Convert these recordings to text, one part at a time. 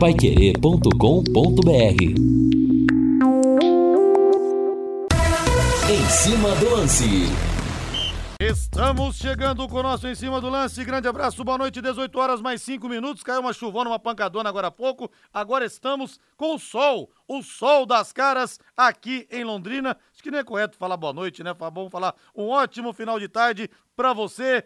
paiquerê.com.br Em cima do lance. Estamos chegando com o nosso Em Cima do Lance. Grande abraço, boa noite, 18 horas mais 5 minutos. Caiu uma chuvona, uma pancadona agora há pouco. Agora estamos com o sol, o sol das caras aqui em Londrina. Acho que nem é correto falar boa noite, né? Vamos falar um ótimo final de tarde para você.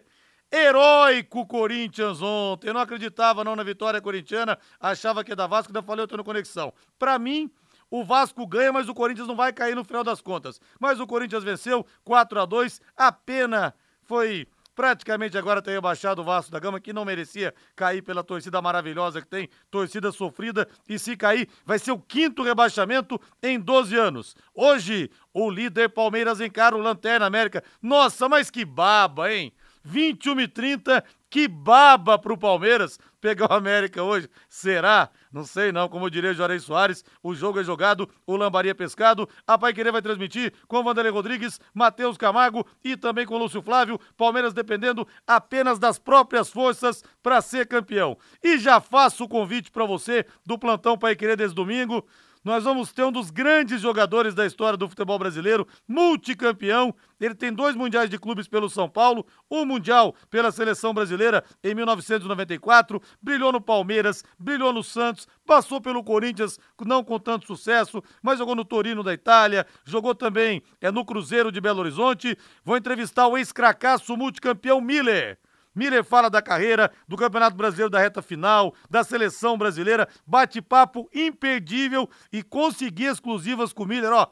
Heróico Corinthians ontem. Eu não acreditava não na vitória corintiana, achava que é da Vasco, ainda falei eu tô no conexão. Para mim, o Vasco ganha, mas o Corinthians não vai cair no final das contas. Mas o Corinthians venceu 4 a 2 A pena foi praticamente agora ter rebaixado o Vasco da Gama, que não merecia cair pela torcida maravilhosa que tem, torcida sofrida, e se cair, vai ser o quinto rebaixamento em 12 anos. Hoje, o líder Palmeiras encara o Lanterna América. Nossa, mas que baba, hein? 21 e 30, que baba pro Palmeiras pegar o América hoje. Será? Não sei não, como diria Jorei Soares, o jogo é jogado, o Lambaria é pescado. A Pai Querer vai transmitir com Vanderlei Rodrigues, Matheus Camargo e também com Lúcio Flávio. Palmeiras dependendo apenas das próprias forças para ser campeão. E já faço o convite para você do plantão Pai Querer desde domingo nós vamos ter um dos grandes jogadores da história do futebol brasileiro, multicampeão. Ele tem dois mundiais de clubes pelo São Paulo, um mundial pela seleção brasileira em 1994, brilhou no Palmeiras, brilhou no Santos, passou pelo Corinthians, não com tanto sucesso, mas jogou no Torino da Itália, jogou também é no Cruzeiro de Belo Horizonte. Vou entrevistar o ex-cracaço multicampeão Miller. Miller fala da carreira, do Campeonato Brasileiro da reta final, da seleção brasileira, bate-papo imperdível e conseguir exclusivas com o Miller, ó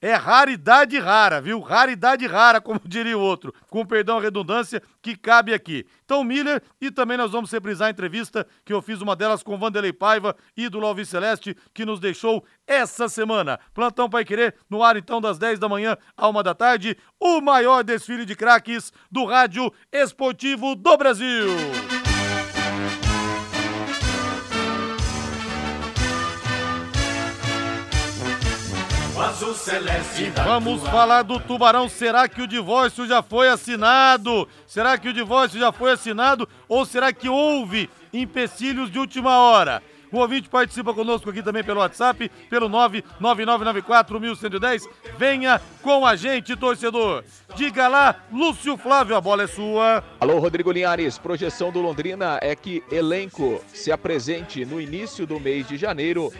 é raridade rara, viu? Raridade rara, como diria o outro, com perdão a redundância que cabe aqui. Então, Miller, e também nós vamos reprisar a entrevista que eu fiz uma delas com Vanderlei Paiva, ídolo Alves Celeste, que nos deixou essa semana. Plantão Pai Querer, no ar então das 10 da manhã à 1 da tarde, o maior desfile de craques do rádio esportivo do Brasil. Vamos falar do Tubarão. Será que o divórcio já foi assinado? Será que o divórcio já foi assinado? Ou será que houve empecilhos de última hora? O ouvinte participa conosco aqui também pelo WhatsApp, pelo 999941110. Venha com a gente, torcedor. Diga lá, Lúcio Flávio, a bola é sua. Alô, Rodrigo Linhares. Projeção do Londrina é que elenco se apresente no início do mês de janeiro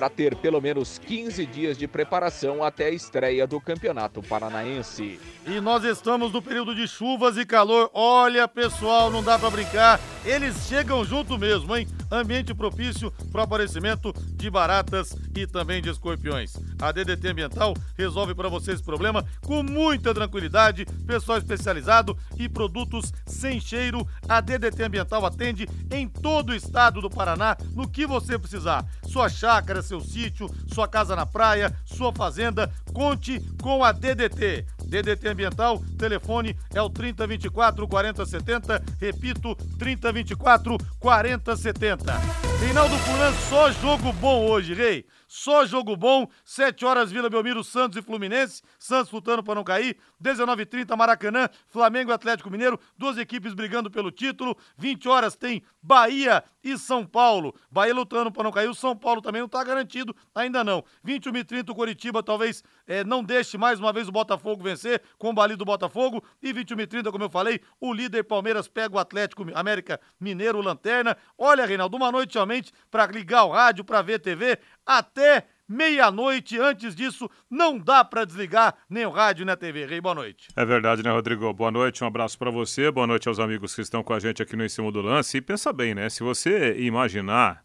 para ter pelo menos 15 dias de preparação até a estreia do Campeonato Paranaense. E nós estamos no período de chuvas e calor. Olha, pessoal, não dá para brincar. Eles chegam junto mesmo, hein? Ambiente propício para o aparecimento de baratas e também de escorpiões. A DDT Ambiental resolve para você esse problema com muita tranquilidade, pessoal especializado e produtos sem cheiro. A DDT Ambiental atende em todo o estado do Paraná no que você precisar. Sua chácara, seu sítio, sua casa na praia, sua fazenda, conte com a DDT. DDT Ambiental, telefone é o 3024 4070, repito, 3024 4070. Reinaldo Fulan, só jogo bom hoje, rei. Só jogo bom, 7 horas Vila Belmiro, Santos e Fluminense, Santos lutando para não cair, 19h30 Maracanã, Flamengo e Atlético Mineiro, duas equipes brigando pelo título, 20 horas tem Bahia e São Paulo, Bahia lutando para não cair, o São Paulo também não está garantido, ainda não, 21h30 o Coritiba talvez é, não deixe mais uma vez o Botafogo vencer, com o Bali do Botafogo, e 21h30, como eu falei, o líder Palmeiras pega o Atlético América Mineiro Lanterna, olha Reinaldo, uma noite somente para ligar o rádio, para ver TV, até meia-noite. Antes disso, não dá para desligar nem o rádio nem a TV. Rei, boa noite. É verdade, né, Rodrigo? Boa noite, um abraço para você, boa noite aos amigos que estão com a gente aqui no Em Cima do Lance. E pensa bem, né? Se você imaginar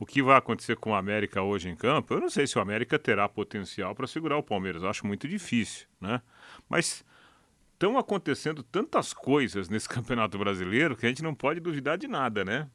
o que vai acontecer com o América hoje em campo, eu não sei se o América terá potencial para segurar o Palmeiras. Eu acho muito difícil, né? Mas estão acontecendo tantas coisas nesse Campeonato Brasileiro que a gente não pode duvidar de nada, né?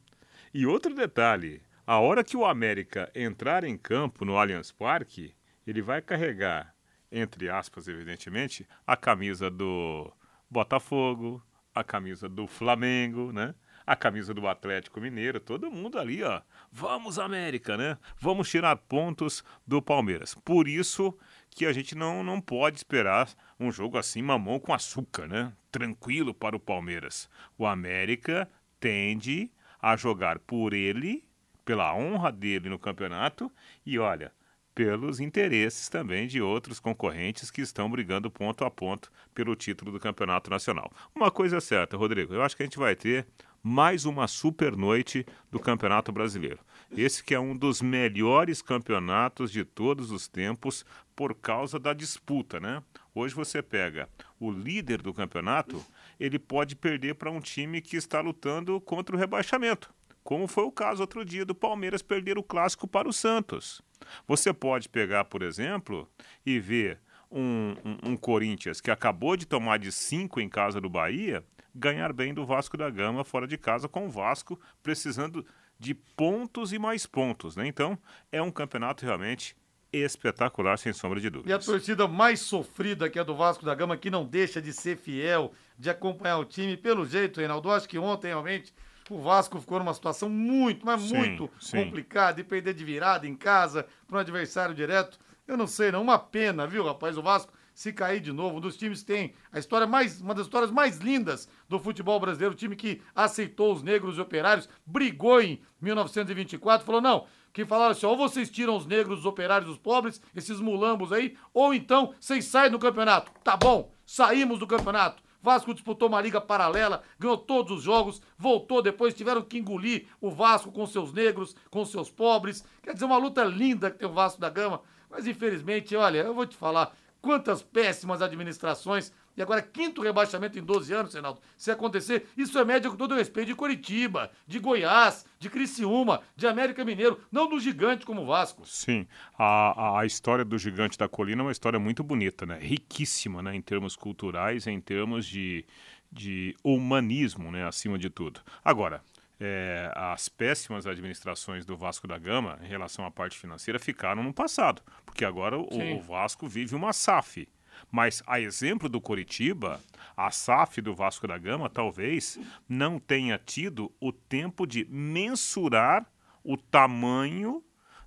E outro detalhe, a hora que o América entrar em campo no Allianz Parque, ele vai carregar, entre aspas, evidentemente, a camisa do Botafogo, a camisa do Flamengo, né? A camisa do Atlético Mineiro, todo mundo ali, ó. Vamos, América, né? Vamos tirar pontos do Palmeiras. Por isso que a gente não, não pode esperar um jogo assim, mamão com açúcar, né? Tranquilo para o Palmeiras. O América tende a jogar por ele pela honra dele no campeonato e olha, pelos interesses também de outros concorrentes que estão brigando ponto a ponto pelo título do Campeonato Nacional. Uma coisa é certa, Rodrigo, eu acho que a gente vai ter mais uma super noite do Campeonato Brasileiro. Esse que é um dos melhores campeonatos de todos os tempos por causa da disputa, né? Hoje você pega o líder do campeonato, ele pode perder para um time que está lutando contra o rebaixamento, como foi o caso outro dia do Palmeiras perder o clássico para o Santos. Você pode pegar, por exemplo, e ver um, um, um Corinthians que acabou de tomar de cinco em casa do Bahia ganhar bem do Vasco da Gama fora de casa, com o Vasco precisando de pontos e mais pontos. Né? Então, é um campeonato realmente espetacular, sem sombra de dúvida. E a torcida mais sofrida, que é do Vasco da Gama, que não deixa de ser fiel, de acompanhar o time. Pelo jeito, Reinaldo, acho que ontem realmente o Vasco ficou numa situação muito, mas sim, muito sim. complicada, e perder de virada em casa para um adversário direto. Eu não sei, não. Uma pena, viu, rapaz? O Vasco se cair de novo. Um dos times que tem a história mais, uma das histórias mais lindas do futebol brasileiro, o time que aceitou os negros e operários, brigou em 1924, falou: não, que falaram assim: ou vocês tiram os negros, os operários, os pobres, esses mulambos aí, ou então vocês saem do campeonato. Tá bom, saímos do campeonato. Vasco disputou uma liga paralela, ganhou todos os jogos, voltou depois, tiveram que engolir o Vasco com seus negros, com seus pobres. Quer dizer, uma luta linda que tem o Vasco da Gama. Mas infelizmente, olha, eu vou te falar, Quantas péssimas administrações. E agora, quinto rebaixamento em 12 anos, Reinaldo. Se acontecer, isso é média com todo o respeito de Curitiba, de Goiás, de Criciúma, de América Mineiro, não do gigante como o Vasco. Sim, a, a história do gigante da colina é uma história muito bonita, né? Riquíssima, né? Em termos culturais, em termos de, de humanismo, né? Acima de tudo. Agora, é, as péssimas administrações do Vasco da Gama em relação à parte financeira ficaram no passado, porque agora o, o, Vasco vive uma SAF. Mas, a exemplo do Coritiba, a SAF do Vasco da Gama talvez não tenha tido o tempo de mensurar o tamanho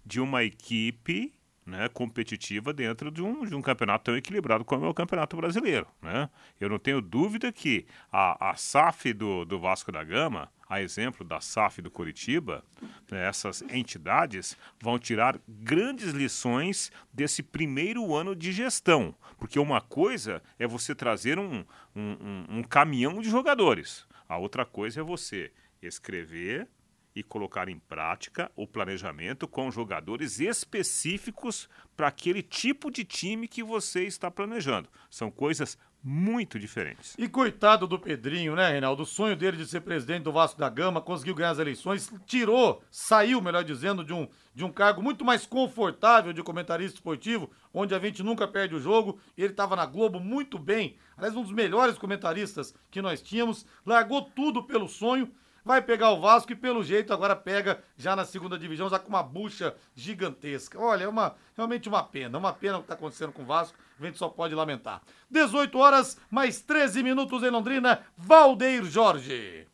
de uma equipe né, competitiva dentro de um, de um campeonato tão equilibrado como é o Campeonato Brasileiro. Né? Eu não tenho dúvida que a, a SAF do, do Vasco da Gama a exemplo da SAF do Curitiba, né, essas entidades vão tirar grandes lições desse primeiro ano de gestão. Porque uma coisa é você trazer um, um, um caminhão de jogadores, a outra coisa é você escrever e colocar em prática o planejamento com jogadores específicos para aquele tipo de time que você está planejando. São coisas muito diferentes. E coitado do Pedrinho, né, Reinaldo? O sonho dele de ser presidente do Vasco da Gama, conseguiu ganhar as eleições, tirou, saiu, melhor dizendo, de um, de um cargo muito mais confortável de comentarista esportivo, onde a gente nunca perde o jogo. Ele estava na Globo muito bem, aliás, um dos melhores comentaristas que nós tínhamos, largou tudo pelo sonho vai pegar o Vasco e pelo jeito agora pega já na segunda divisão, já com uma bucha gigantesca. Olha, é uma, realmente uma pena, uma pena o que está acontecendo com o Vasco, a gente só pode lamentar. 18 horas, mais 13 minutos em Londrina, Valdeir Jorge.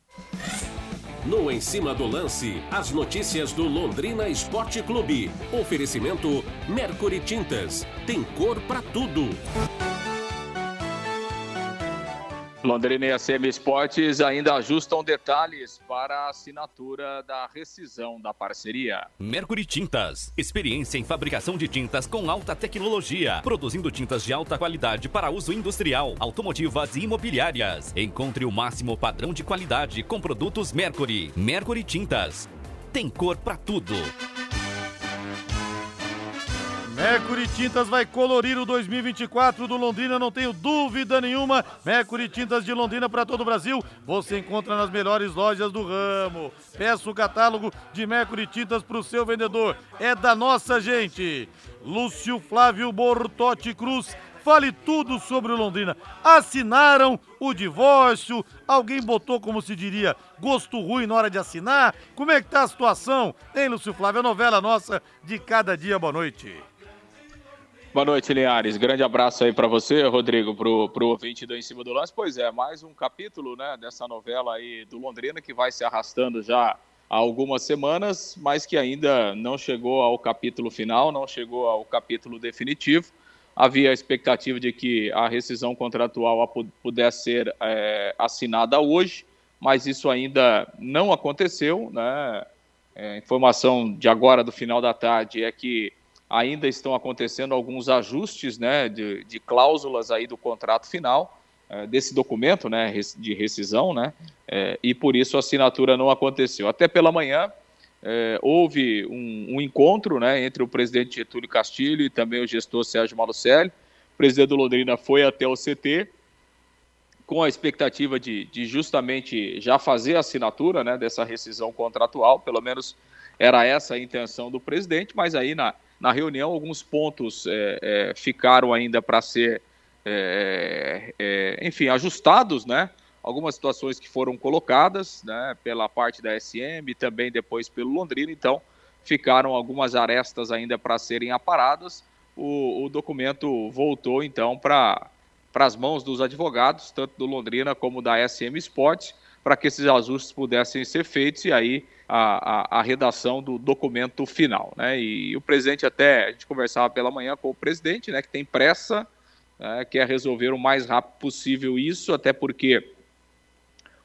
No Em Cima do Lance, as notícias do Londrina Esporte Clube. Oferecimento Mercury Tintas. Tem cor para tudo. Londrina e a CM Esportes ainda ajustam detalhes para a assinatura da rescisão da parceria. Mercury Tintas, experiência em fabricação de tintas com alta tecnologia, produzindo tintas de alta qualidade para uso industrial, automotivas e imobiliárias. Encontre o máximo padrão de qualidade com produtos Mercury. Mercury Tintas, tem cor para tudo. Mercury Tintas vai colorir o 2024 do Londrina, não tenho dúvida nenhuma. Mercury Tintas de Londrina para todo o Brasil. Você encontra nas melhores lojas do ramo. Peça o catálogo de Mercury Tintas para o seu vendedor. É da nossa gente. Lúcio Flávio Bortotti Cruz. Fale tudo sobre o Londrina. Assinaram o divórcio? Alguém botou, como se diria, gosto ruim na hora de assinar? Como é que tá a situação? Hein, Lúcio Flávio? A novela nossa de cada dia. Boa noite. Boa noite, Linhares. Grande abraço aí para você, Rodrigo, pro, pro ouvinte do Em Cima do Lance. Pois é, mais um capítulo, né, dessa novela aí do Londrina que vai se arrastando já há algumas semanas, mas que ainda não chegou ao capítulo final, não chegou ao capítulo definitivo. Havia a expectativa de que a rescisão contratual pudesse ser é, assinada hoje, mas isso ainda não aconteceu, né? É, informação de agora, do final da tarde, é que ainda estão acontecendo alguns ajustes né, de, de cláusulas aí do contrato final é, desse documento né, de rescisão, né, é, e por isso a assinatura não aconteceu. Até pela manhã é, houve um, um, encontro né, entre o presidente Getúlio Castilho e também o gestor Sérgio Malucelli. O presidente do Londrina foi até o CT com a expectativa de, de justamente já fazer a assinatura né, dessa rescisão contratual, pelo menos era essa a intenção do presidente, mas aí na, na reunião alguns pontos é, é, ficaram ainda para ser, é, é, enfim, ajustados, né? Algumas situações que foram colocadas né, pela parte da SM e também depois pelo Londrina, então ficaram algumas arestas ainda para serem aparadas. O, o documento voltou então para para as mãos dos advogados, tanto do Londrina como da SM Sports, para que esses ajustes pudessem ser feitos e aí a, a, a, redação do documento final. Né? E, e, o presidente até, a gente conversava pela manhã com o presidente, né, que tem pressa, né, quer resolver o mais rápido possível isso, até porque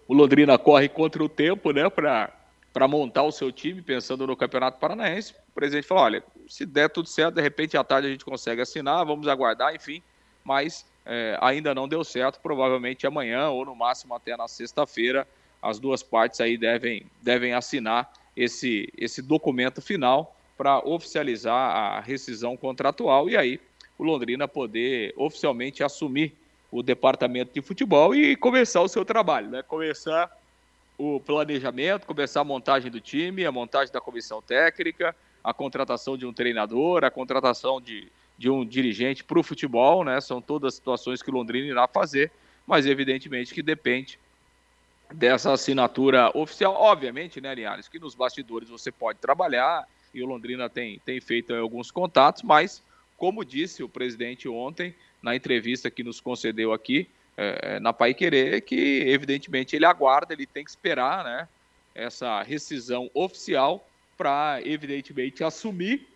o Londrina corre contra o tempo né, para montar o seu time, pensando no Campeonato Paranaense. O presidente falou, olha, se der tudo certo, de repente à tarde a gente consegue assinar, vamos aguardar, enfim, mas é, ainda não deu certo, provavelmente amanhã ou no máximo até na sexta-feira as duas partes aí devem, devem assinar esse, esse documento final para oficializar a rescisão contratual e aí o Londrina poder oficialmente assumir o departamento de futebol e começar o seu trabalho, né? Começar o planejamento, começar a montagem do time, a montagem da comissão técnica, a contratação de um treinador, a contratação de, de um dirigente para o futebol, né? São todas situações que o Londrina irá fazer, mas evidentemente que depende dessa assinatura oficial. Obviamente, né, Linhares, que nos bastidores você pode trabalhar e o Londrina tem, tem feito alguns contatos, mas, como disse o presidente ontem, na entrevista que nos concedeu aqui é, na Pai Querer, que evidentemente ele aguarda, ele tem que esperar né, essa rescisão oficial para, evidentemente, assumir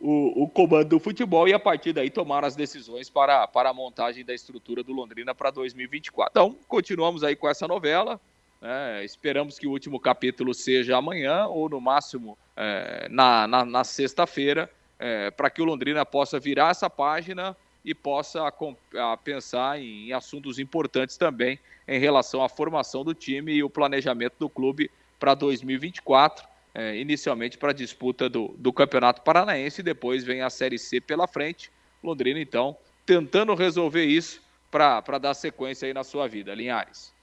o, o, comando do futebol e a partir daí tomar as decisões para, para a montagem da estrutura do Londrina para 2024. Então, continuamos aí com essa novela. Né? esperamos que o último capítulo seja amanhã ou no máximo é, na, na, na sexta-feira, é, para que o Londrina possa virar essa página e possa a pensar em, em assuntos importantes também em relação à formação do time e o planejamento do clube para 2024 é, inicialmente para a disputa do, do Campeonato Paranaense e depois vem a Série C pela frente. Londrina, então, tentando resolver isso para dar sequência aí na sua vida. Linhares.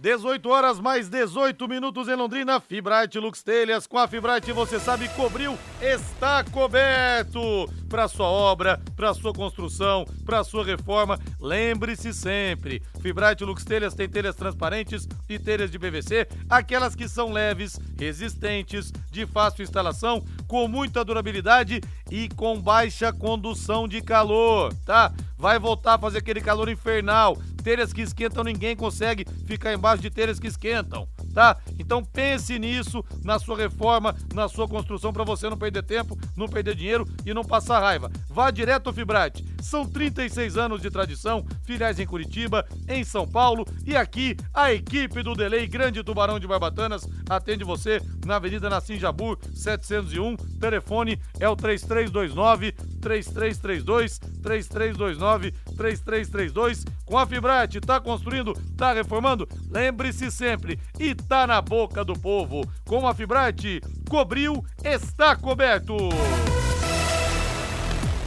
18 horas mais 18 minutos em Londrina. Fibrate Lux Telhas. Com a Fibrate você sabe, cobriu, está coberto. Para sua obra, para sua construção, para sua reforma, lembre-se sempre. Fibrate Lux Telhas tem telhas transparentes e telhas de PVC, aquelas que são leves, resistentes, de fácil instalação, com muita durabilidade e com baixa condução de calor, tá? Vai voltar a fazer aquele calor infernal telhas que esquentam, ninguém consegue ficar embaixo de telhas que esquentam, tá? Então pense nisso na sua reforma, na sua construção, para você não perder tempo, não perder dinheiro e não passar raiva. Vá direto ao Fibrate. São 36 anos de tradição, filiais em Curitiba, em São Paulo e aqui a equipe do Delay Grande Tubarão de Barbatanas atende você na Avenida Nassim Jabur, 701. Telefone é o 3329 3332 3329 3332 com a Fibrate, tá construindo, tá reformando? Lembre-se sempre, e tá na boca do povo. Com a Fibrate, cobriu, está coberto.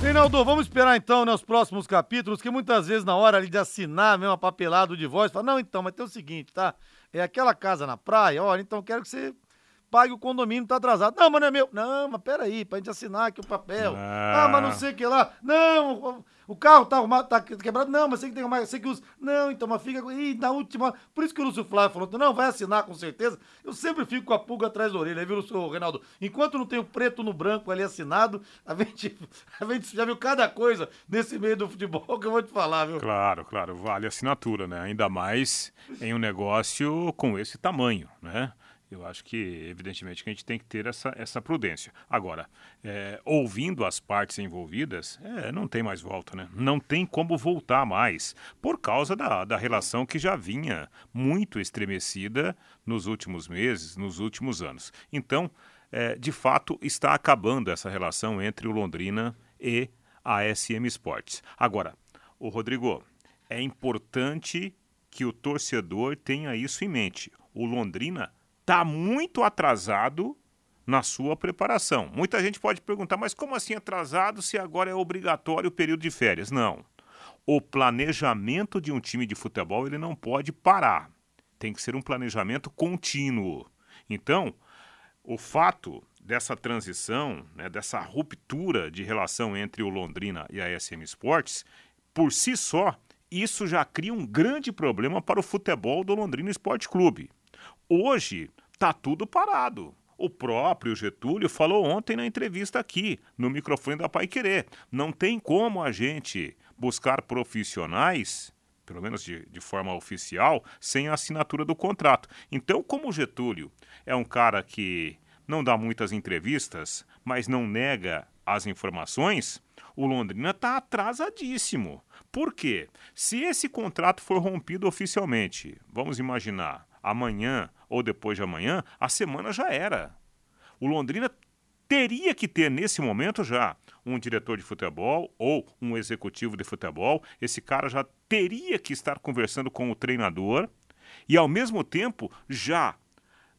Reinaldo, vamos esperar então nos próximos capítulos, que muitas vezes na hora ali de assinar mesmo papelado de voz, fala, não, então, mas tem o seguinte, tá? É aquela casa na praia, olha, então quero que você pague o condomínio, tá atrasado. Não, mas não é meu. Não, mas peraí, pra gente assinar aqui o papel. Ah, ah mas não sei o que lá. Não, o carro tá, arrumado, tá quebrado. Não, mas sei que tem mais, sei que usa. Não, então, mas fica. Ih, na última. Por isso que o Lúcio Flávio falou, não, vai assinar com certeza. Eu sempre fico com a pulga atrás da orelha, viu, Lúcio Reinaldo? Enquanto não tem o preto no branco ali assinado, a gente, a gente já viu cada coisa nesse meio do futebol que eu vou te falar, viu? Claro, claro, vale assinatura, né? Ainda mais em um negócio com esse tamanho, né? Eu acho que, evidentemente, que a gente tem que ter essa, essa prudência. Agora, é, ouvindo as partes envolvidas, é, não tem mais volta, né? Não tem como voltar mais, por causa da, da relação que já vinha muito estremecida nos últimos meses, nos últimos anos. Então, é, de fato, está acabando essa relação entre o Londrina e a SM Sports. Agora, o Rodrigo, é importante que o torcedor tenha isso em mente. O Londrina está muito atrasado na sua preparação. Muita gente pode perguntar, mas como assim atrasado se agora é obrigatório o período de férias? Não. O planejamento de um time de futebol ele não pode parar. Tem que ser um planejamento contínuo. Então, o fato dessa transição, né, dessa ruptura de relação entre o Londrina e a SM Sports, por si só, isso já cria um grande problema para o futebol do Londrina Esporte Clube. Hoje está tudo parado. O próprio Getúlio falou ontem na entrevista aqui, no microfone da Pai Querer. Não tem como a gente buscar profissionais, pelo menos de, de forma oficial, sem a assinatura do contrato. Então, como o Getúlio é um cara que não dá muitas entrevistas, mas não nega as informações, o Londrina está atrasadíssimo. Por quê? Se esse contrato for rompido oficialmente, vamos imaginar, amanhã ou depois de amanhã, a semana já era. O Londrina teria que ter nesse momento já um diretor de futebol ou um executivo de futebol. Esse cara já teria que estar conversando com o treinador e, ao mesmo tempo, já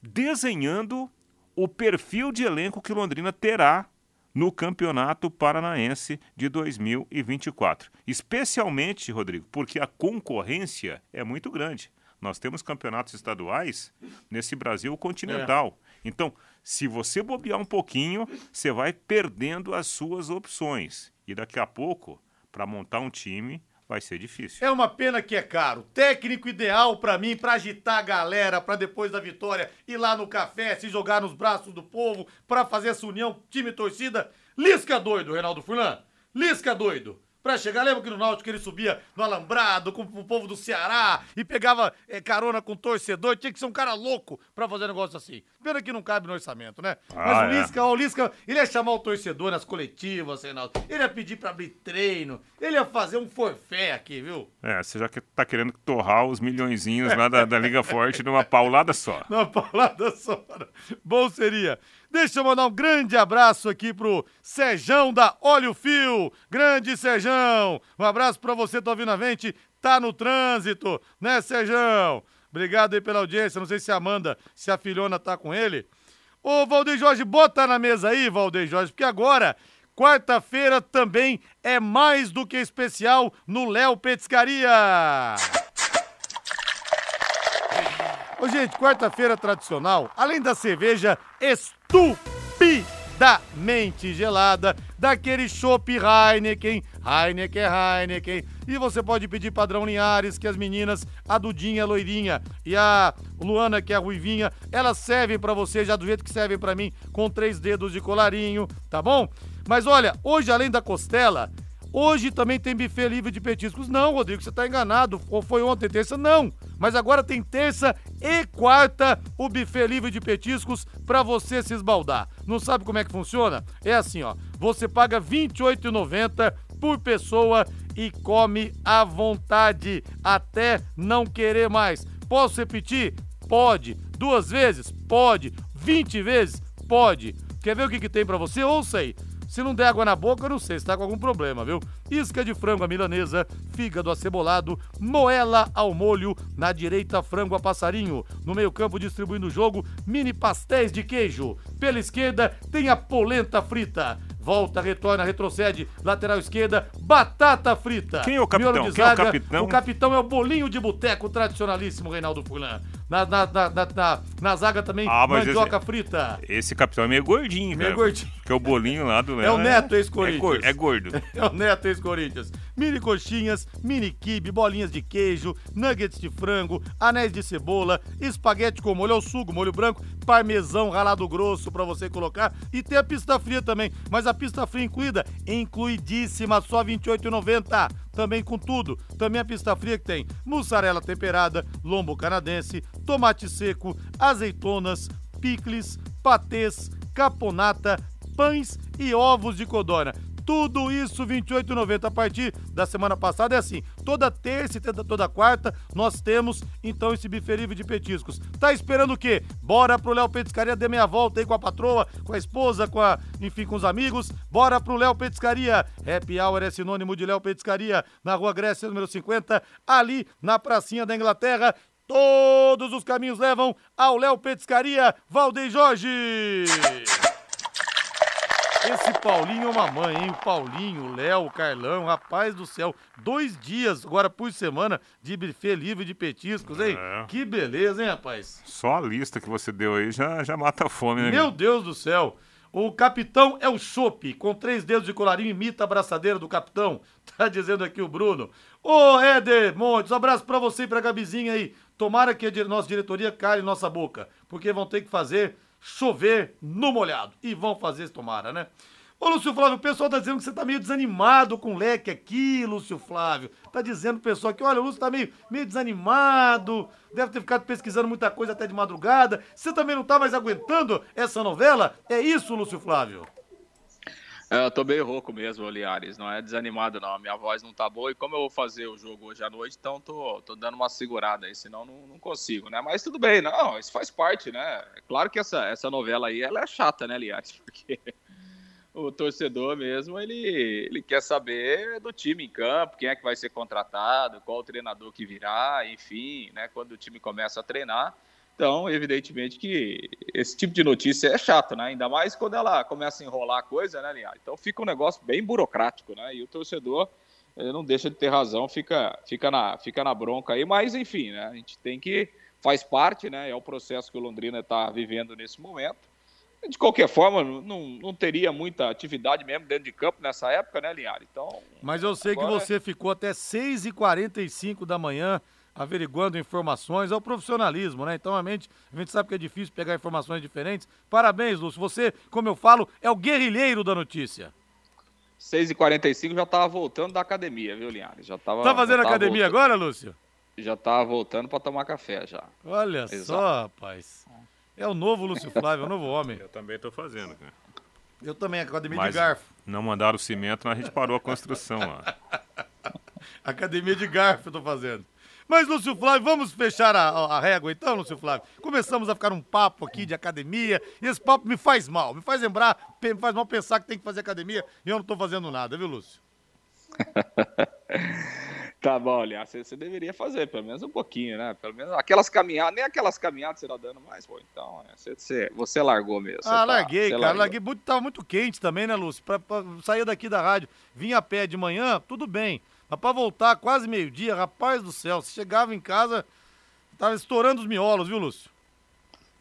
desenhando o perfil de elenco que Londrina terá no Campeonato Paranaense de 2024. Especialmente, Rodrigo, porque a concorrência é muito grande. Nós temos campeonatos estaduais nesse Brasil continental. É. Então, se você bobear um pouquinho, você vai perdendo as suas opções. E daqui a pouco, para montar um time, vai ser difícil. É uma pena que é caro. Técnico ideal para mim, para agitar a galera, para depois da vitória ir lá no café, se jogar nos braços do povo, para fazer essa união time torcida. Lisca doido, Reinaldo Fulan. Lisca doido pra chegar. Lembra que no Náutico ele subia no Alambrado com o povo do Ceará e pegava é, carona com torcedor? Tinha que ser um cara louco pra fazer um negócio assim. Pena que não cabe no orçamento, né? Ah, Mas o é. Lisca, o Lisca, ele ia chamar o torcedor nas coletivas, Reinaldo. Ele ia pedir pra abrir treino. Ele ia fazer um forfé aqui, viu? É, você já que tá querendo torrar os milhõezinhos lá da, da Liga Forte numa paulada só. Numa paulada só. Bom seria. Deixa eu mandar um grande abraço aqui pro Sejão da Olho Fio. Grande Sejão. Um abraço para você, tô ouvindo a gente. Tá no trânsito, né, Sejão? Obrigado aí pela audiência. Não sei se a Amanda, se a filhona tá com ele. Ô, Valdeir Jorge, bota na mesa aí, Valdeir Jorge, porque agora Quarta-feira também é mais do que especial no Léo Petiscaria. Ô, gente, quarta-feira tradicional, além da cerveja estupidamente gelada, daquele chopp Heineken, Heineken Heineken, e você pode pedir padrão Linhares, que as meninas, a Dudinha loirinha e a Luana, que é a ruivinha, elas servem para você já do jeito que servem para mim, com três dedos de colarinho, tá bom? Mas olha, hoje além da costela, Hoje também tem buffet livre de petiscos. Não, Rodrigo, você está enganado. Ou foi ontem, terça? Não. Mas agora tem terça e quarta o buffet livre de petiscos para você se esbaldar. Não sabe como é que funciona? É assim, ó. Você paga R$ 28,90 por pessoa e come à vontade, até não querer mais. Posso repetir? Pode. Duas vezes? Pode. 20 vezes? Pode. Quer ver o que, que tem para você? Ouça aí. Se não der água na boca, eu não sei, se tá com algum problema, viu? Isca de frango à milanesa, fígado acebolado, moela ao molho, na direita frango a passarinho, no meio campo distribuindo o jogo, mini pastéis de queijo. Pela esquerda tem a polenta frita. Volta, retorna, retrocede, lateral esquerda, batata frita. Quem é o capitão? Quem é o capitão? O capitão é o bolinho de boteco tradicionalíssimo, Reinaldo Fulan. Na, na, na, na, na zaga também, ah, mandioca esse, frita. Esse capitão é meio gordinho, meio gordinho. Porque o bolinho lá do Léo. É o Neto, ex-Corinthians. É, gordo. É o Neto, ex-Corinthians. Mini coxinhas, mini kibe, bolinhas de queijo, nuggets de frango, anéis de cebola, espaguete com molho ao sugo, molho branco, parmesão ralado grosso para você colocar. E tem a pista fria também. Mas a pista fria incluída, incluidíssima, só R$ 28,90 também com tudo. Também a pista fria que tem mussarela temperada, lombo canadense, tomate seco, azeitonas, picles, patês, caponata, pães e ovos de codorna. Tudo isso 28,90 a partir da semana passada é assim. Toda terça e toda quarta nós temos então esse bife livre de petiscos. Tá esperando o quê? Bora pro Léo Petiscaria dê meia volta aí com a patroa, com a esposa, com a, enfim, com os amigos. Bora pro Léo Petiscaria. Happy Hour é sinônimo de Léo Petiscaria, na Rua Grécia, número 50, ali na pracinha da Inglaterra. Todos os caminhos levam ao Léo Petiscaria, Valdeir Jorge. Esse Paulinho é uma mãe, hein? O Paulinho, o Léo, o Carlão, rapaz do céu. Dois dias agora por semana de buffet livre de petiscos, hein? É. Que beleza, hein, rapaz? Só a lista que você deu aí já, já mata a fome, né? Meu Deus do céu. O capitão é o chope, com três dedos de colarinho, imita a braçadeira do capitão. Tá dizendo aqui o Bruno. Ô, Éder Montes, um abraço pra você e pra Gabizinha aí. Tomara que a nossa diretoria cale nossa boca, porque vão ter que fazer chover no molhado. E vão fazer, tomara, né? Ô, Lúcio Flávio, o pessoal tá dizendo que você tá meio desanimado com o leque aqui, Lúcio Flávio. Tá dizendo o pessoal que, olha, o Lúcio tá meio, meio desanimado, deve ter ficado pesquisando muita coisa até de madrugada. Você também não tá mais aguentando essa novela? É isso, Lúcio Flávio? É, eu tô meio rouco mesmo, Liares. Não é desanimado, não. A minha voz não tá boa. E como eu vou fazer o jogo hoje à noite, então tô, tô dando uma segurada aí, senão não, não consigo, né? Mas tudo bem, não. Isso faz parte, né? Claro que essa, essa novela aí ela é chata, né, Liares? Porque o torcedor mesmo, ele, ele quer saber do time em campo, quem é que vai ser contratado, qual o treinador que virá, enfim, né? Quando o time começa a treinar. Então, evidentemente que esse tipo de notícia é chato, né? Ainda mais quando ela começa a enrolar a coisa, né, Linhares? Então fica um negócio bem burocrático, né? E o torcedor não deixa de ter razão, fica, fica, na, fica na bronca aí. Mas, enfim, né? A gente tem que. Faz parte, né? É o processo que o Londrina está vivendo nesse momento. De qualquer forma, não, não teria muita atividade mesmo dentro de campo nessa época, né, Linhares? Então. Mas eu sei que você ficou até 6h45 da manhã averiguando informações, é o profissionalismo, né? Então a gente, a gente sabe que é difícil pegar informações diferentes. Parabéns, Lúcio. Você, como eu falo, é o guerrilheiro da notícia. 6h45 já tava voltando da academia, viu, Linhares? Já tava, tá fazendo academia voltando. agora, Lúcio? Já tava voltando para tomar café já. Olha Exato. só, rapaz. É o novo Lúcio Flávio, é o novo homem. Eu também tô fazendo, cara. Eu também, academia Mas de garfo. Não mandaram o cimento, mas a gente parou a construção lá. academia de garfo eu tô fazendo. Mas, Lúcio Flávio, vamos fechar a, a, régua então, Lúcio Flávio? Começamos a ficar um papo aqui de academia, e esse papo me faz mal, me faz lembrar, me faz mal pensar que tem que fazer academia e eu não tô fazendo nada, viu, Lúcio? tá bom, aliás, você, você, deveria fazer, pelo menos um pouquinho, né? Pelo menos aquelas caminhadas, nem aquelas caminhadas você tá dando mais, pô. Então, é, você, você, você, largou mesmo. Ah, tá, larguei, cara, largou. larguei. Muito, tava muito quente também, né, Lúcio? Pra, pra sair daqui da rádio, vim a pé de manhã, tudo bem. Pra voltar quase meio-dia, rapaz do céu, você chegava em casa, tava estourando os miolos, viu, Lúcio?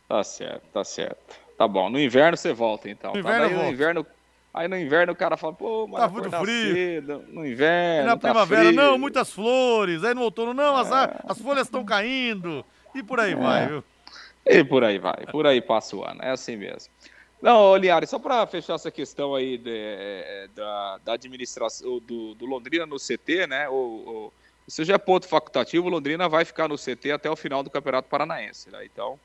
Tá certo, tá certo. Tá bom. No inverno você volta, então. No inverno, tá? no inverno Aí no inverno o cara fala, pô, mas tá muito frio. Cedo, no inverno. E na tá primavera, frio. não, muitas flores. Aí no outono, não, as, é. as folhas estão caindo. E por aí é. vai, viu? E por aí vai, por aí passa o ano. É assim mesmo. Não, Liari, só para fechar essa questão aí de, é, da, da, administração do, do, Londrina no CT, né? O, o, isso já é ponto facultativo, Londrina vai ficar no CT até o final do Campeonato Paranaense. Né? Então,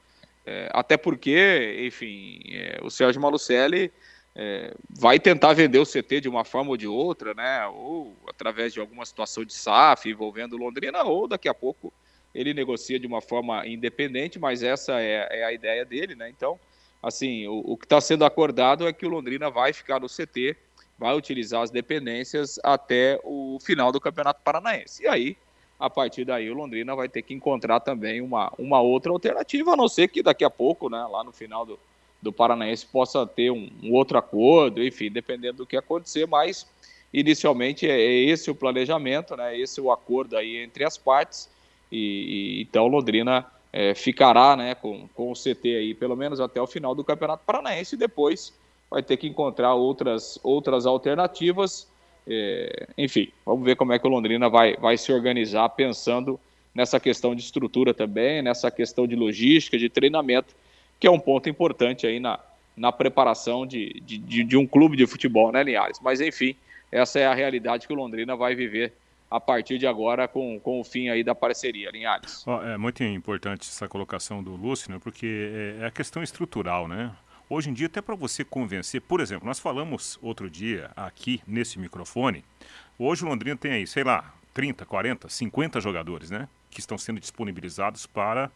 é, até porque, enfim, é, o Sérgio Malucelli é, vai tentar vender o CT de uma forma ou de outra, né? Ou através de alguma situação de SAF envolvendo Londrina, ou daqui a pouco ele negocia de uma forma independente, mas essa é, é a ideia dele, né? Então, assim, o, o que está sendo acordado é que o Londrina vai ficar no CT, vai utilizar as dependências até o final do Campeonato Paranaense. E aí, a partir daí, o Londrina vai ter que encontrar também uma, uma outra alternativa, a não ser que daqui a pouco, né, lá no final do, do Paranaense, possa ter um, um outro acordo, enfim, dependendo do que acontecer, mas inicialmente é, é esse o planejamento, né, esse o acordo aí entre as partes, e, e então Londrina é, ficará né, com, com o CT aí pelo menos até o final do Campeonato Paranaense e depois vai ter que encontrar outras, outras alternativas. É, enfim, vamos ver como é que o Londrina vai, vai se organizar pensando nessa questão de estrutura também, nessa questão de logística, de treinamento, que é um ponto importante aí na, na preparação de, de, de um clube de futebol, né, Linhares? Mas enfim, essa é a realidade que o Londrina vai viver a partir de agora com, com o fim aí da parceria, Linhares. Oh, é muito importante essa colocação do Lúcio, né, porque é, é a questão estrutural, né? Hoje em dia, até para você convencer, por exemplo, nós falamos outro dia aqui nesse microfone, hoje o Londrina tem aí, sei lá, 30, 40, 50 jogadores, né? Que estão sendo disponibilizados para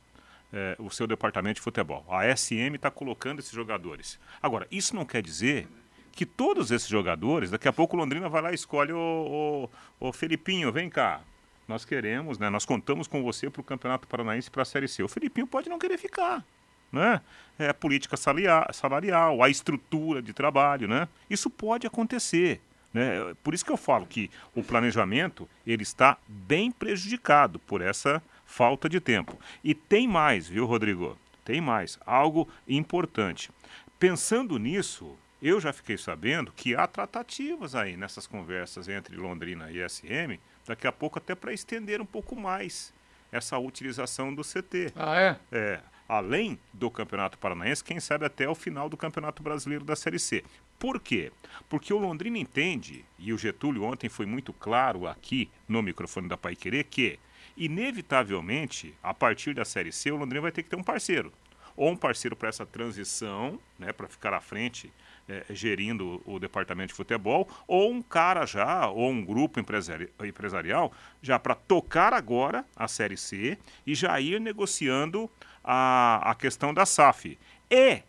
é, o seu departamento de futebol. A SM está colocando esses jogadores. Agora, isso não quer dizer que todos esses jogadores, daqui a pouco o Londrina vai lá e escolhe o, o, o Felipinho, vem cá. Nós queremos, né? Nós contamos com você para o Campeonato Paranaense para a Série C. O Felipinho pode não querer ficar. Né? É a política salarial, a estrutura de trabalho, né? Isso pode acontecer. Né? Por isso que eu falo que o planejamento ele está bem prejudicado por essa falta de tempo. E tem mais, viu, Rodrigo? Tem mais. Algo importante. Pensando nisso, eu já fiquei sabendo que há tratativas aí nessas conversas entre Londrina e SM, daqui a pouco até para estender um pouco mais essa utilização do CT. Ah, é? É. Além do Campeonato Paranaense, quem sabe até o final do Campeonato Brasileiro da Série C. Por quê? Porque o Londrina entende, e o Getúlio ontem foi muito claro aqui no microfone da Pai Querer, que, inevitavelmente, a partir da Série C, o Londrina vai ter que ter um parceiro. Ou um parceiro para essa transição, né, para ficar à frente é, gerindo o departamento de futebol, ou um cara já, ou um grupo empresari empresarial, já para tocar agora a Série C e já ir negociando a, a questão da SAF. E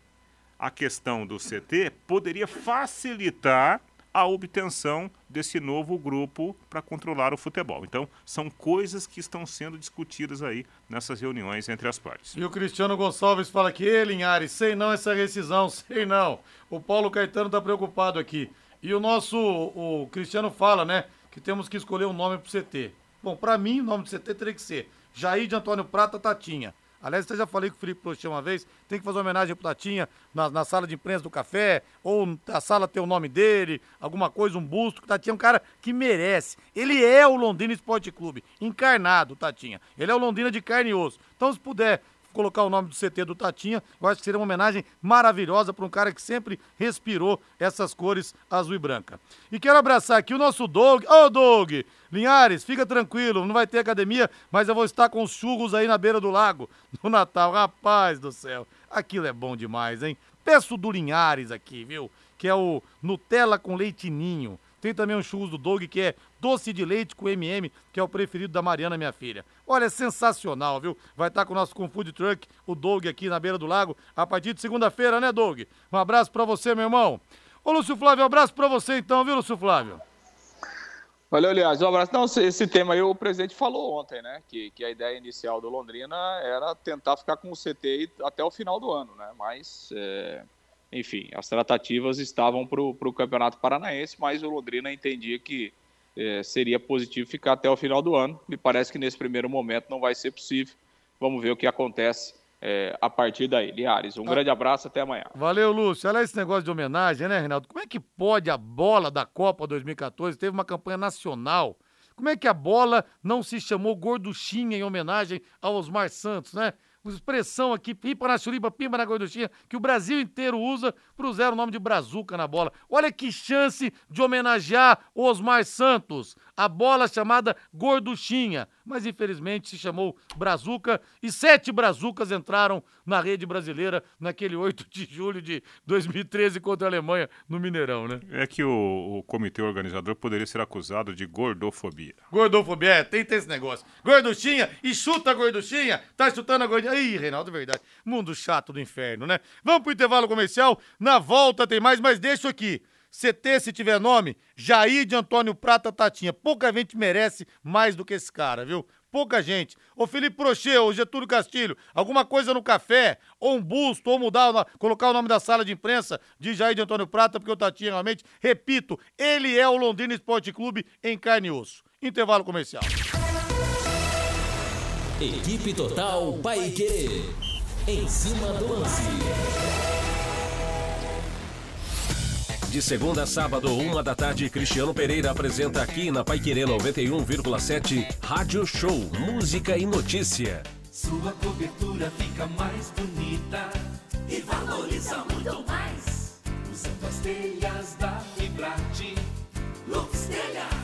a questão do CT poderia facilitar a obtenção desse novo grupo para controlar o futebol. Então, são coisas que estão sendo discutidas aí nessas reuniões entre as partes. E o Cristiano Gonçalves fala que, Linhares, sei não essa rescisão, sei não. O Paulo Caetano está preocupado aqui. E o nosso, o Cristiano fala, né, que temos que escolher um nome para o CT. Bom, para mim, o nome do CT teria que ser Jair de Antônio Prata Tatinha. Aliás, eu já falei com o Felipe Prochê uma vez, tem que fazer uma homenagem pro Tatinha na, na, sala de imprensa do café, ou a sala ter o nome dele, alguma coisa, um busto, o Tatinha é um cara que merece. Ele é o Londrina Esporte Clube, encarnado, Tatinha. Ele é o Londrina de carne e osso. Então, se puder colocar o nome do CT do Tatinha. Eu acho que seria uma homenagem maravilhosa para um cara que sempre respirou essas cores azul e branca. E quero abraçar aqui o nosso Doug. Ô, oh, Doug! Linhares, fica tranquilo, não vai ter academia, mas eu vou estar com os churros aí na beira do lago no Natal. Rapaz do céu, aquilo é bom demais, hein? Peço do Linhares aqui, viu? Que é o Nutella com leitinho. Tem também um churros do Doug, que é doce de leite com MM, que é o preferido da Mariana, minha filha. Olha, é sensacional, viu? Vai estar com o nosso com food truck, o Doug aqui na beira do lago, a partir de segunda-feira, né, Doug? Um abraço para você, meu irmão. Ô, Lúcio Flávio, um abraço para você então, viu, Lúcio Flávio? Valeu, aliás, um abraço. Não, esse tema aí o presidente falou ontem, né? Que, que a ideia inicial do Londrina era tentar ficar com o CT até o final do ano, né? Mas é, enfim, as tratativas estavam para o Campeonato Paranaense, mas o Londrina entendia que é, seria positivo ficar até o final do ano. Me parece que nesse primeiro momento não vai ser possível. Vamos ver o que acontece é, a partir daí. Liares, um ah. grande abraço, até amanhã. Valeu, Lúcio. Olha esse negócio de homenagem, né, Reinaldo? Como é que pode a bola da Copa 2014? Teve uma campanha nacional. Como é que a bola não se chamou Gorduchinha em homenagem ao Osmar Santos, né? Expressão aqui, pipa na churiba, pimba na gorduchinha, que o Brasil inteiro usa para usar o nome de Brazuca na bola. Olha que chance de homenagear Osmar Santos, a bola chamada Gorduchinha, mas infelizmente se chamou Brazuca e sete Brazucas entraram na rede brasileira naquele 8 de julho de 2013 contra a Alemanha no Mineirão, né? É que o, o comitê organizador poderia ser acusado de gordofobia. Gordofobia, é, tem, tem esse negócio. Gorduchinha e chuta a gorduchinha, tá chutando a gorduchinha. Ih, Reinaldo, é verdade. Mundo chato do inferno, né? Vamos pro intervalo comercial, na volta tem mais, mas deixa aqui. CT, se tiver nome, Jair de Antônio Prata Tatinha. Pouca gente merece mais do que esse cara, viu? Pouca gente. Ô Felipe Prochê, ô Getúlio Castilho, alguma coisa no café, ou um busto, ou mudar, colocar o nome da sala de imprensa de Jair de Antônio Prata, porque o Tatinha realmente, repito, ele é o Londrina Esporte Clube em carne e osso. Intervalo comercial. Equipe Total Paique. Em cima do lance. De segunda a sábado, uma da tarde, Cristiano Pereira apresenta aqui na Paiquerê 91,7 Rádio Show Música e Notícia. Sua cobertura fica mais bonita e valoriza muito mais. Usando as telhas da Fibrate, Lux Telhas,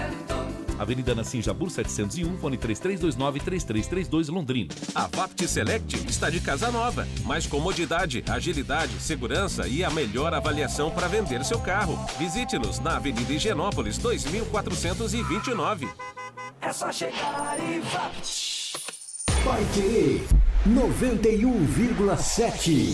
Avenida Nassim Jabur 701, fone 3329-3332 Londrina. A Vapt Select está de casa nova. Mais comodidade, agilidade, segurança e a melhor avaliação para vender seu carro. Visite-nos na Avenida Higienópolis 2429. É só chegar e vá. Vai Querer 91,7.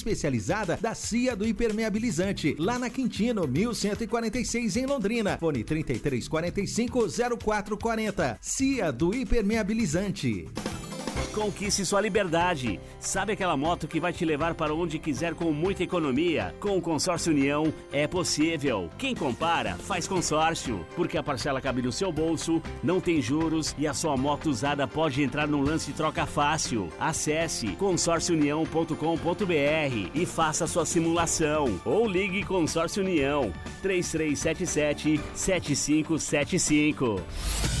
especializada da CIA do Impermeabilizante, lá na Quintino, 1146 em Londrina. Fone 3345 0440. CIA do Impermeabilizante. Conquiste sua liberdade. Sabe aquela moto que vai te levar para onde quiser com muita economia? Com o Consórcio União é possível. Quem compara, faz consórcio. Porque a parcela cabe no seu bolso, não tem juros e a sua moto usada pode entrar num lance de troca fácil. Acesse consórciounião.com.br e faça sua simulação. Ou ligue Consórcio União 3377 7575.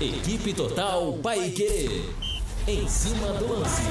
Equipe Total Paique. Em cima do lance.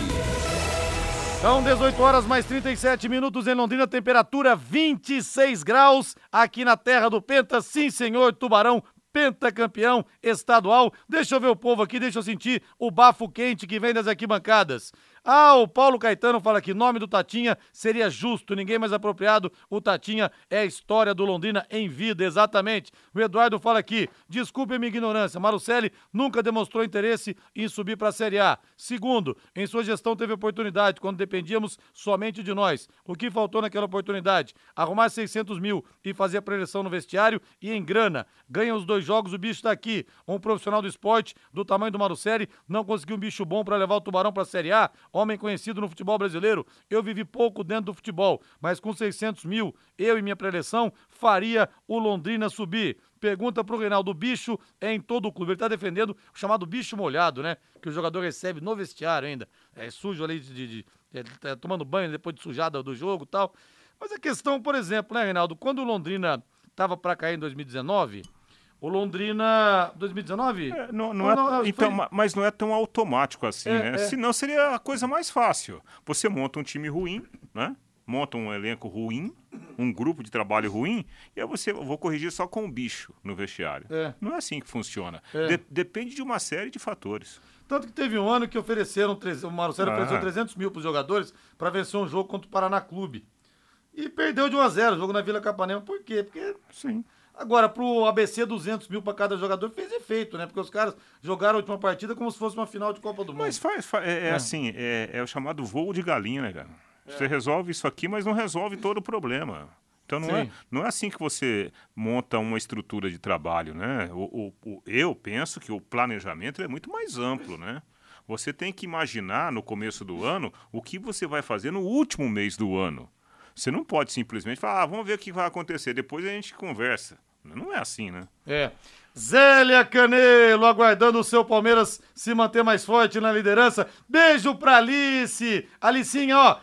São 18 horas mais 37 minutos em Londrina, temperatura 26 graus aqui na terra do Penta. Sim, senhor, Tubarão pentacampeão estadual. Deixa eu ver o povo aqui, deixa eu sentir o bafo quente que vem das arquibancadas. Ah, o Paulo Caetano fala que nome do Tatinha seria justo, ninguém mais apropriado. O Tatinha é a história do Londrina em vida, exatamente. O Eduardo fala aqui, desculpe a minha ignorância, Marucelli nunca demonstrou interesse em subir para a Série A. Segundo, em sua gestão teve oportunidade quando dependíamos somente de nós. O que faltou naquela oportunidade? Arrumar 600 mil e fazer a preleção no vestiário e em grana. Ganha os dois jogos, o bicho está aqui. Um profissional do esporte do tamanho do Marucelli não conseguiu um bicho bom para levar o Tubarão para a Série A homem conhecido no futebol brasileiro. Eu vivi pouco dentro do futebol, mas com 600 mil, eu e minha preleção faria o Londrina subir. Pergunta Reinaldo, o bicho é em todo o clube. Ele tá defendendo o chamado bicho molhado, né? Que o jogador recebe no vestiário ainda. É sujo ali de. de, de é, tá tomando banho depois de sujada do jogo e tal. Mas a questão, por exemplo, né, Reinaldo? Quando o Londrina tava para cair em 2019, o Londrina. 2019? É, não, não é, não, então, foi- Mas não é tão automático assim, É, né? é. Senão seria a coisa mais fácil. Você monta um time ruim, né? Monta um elenco ruim, um grupo de trabalho ruim, e aí você vou corrigir só com o bicho no vestiário. É. Não é assim que funciona. É. De- depende de uma série de fatores. Tanto que teve um ano que ofereceram, o Marcelo Ah. ofereceu 300 mil para os jogadores para vencer um jogo contra o Paraná Clube. E perdeu de 1 a 0 o jogo na Vila Capanema. Por quê? Porque. Sim. Agora, pro ABC, 200 mil para cada jogador fez efeito, né? Porque os caras jogaram a última partida como se fosse uma final de Copa do Mundo. Mas faz, fa- é, é É. assim, é, é o chamado voo de galinha, né, cara? Você resolve isso aqui, mas não resolve todo o problema. Então não é, não é assim que você monta uma estrutura de trabalho, né? O, o- o- eu penso que o planejamento é muito mais amplo, né? Você tem que imaginar no começo do ano o que você vai fazer no último mês do ano. Você não pode simplesmente falar, ah, vamos ver o que vai acontecer, depois a gente conversa. Não é assim, né? É. Zélia Canelo aguardando o seu Palmeiras se manter mais forte na liderança. Beijo pra Alice. Alicinha, ó.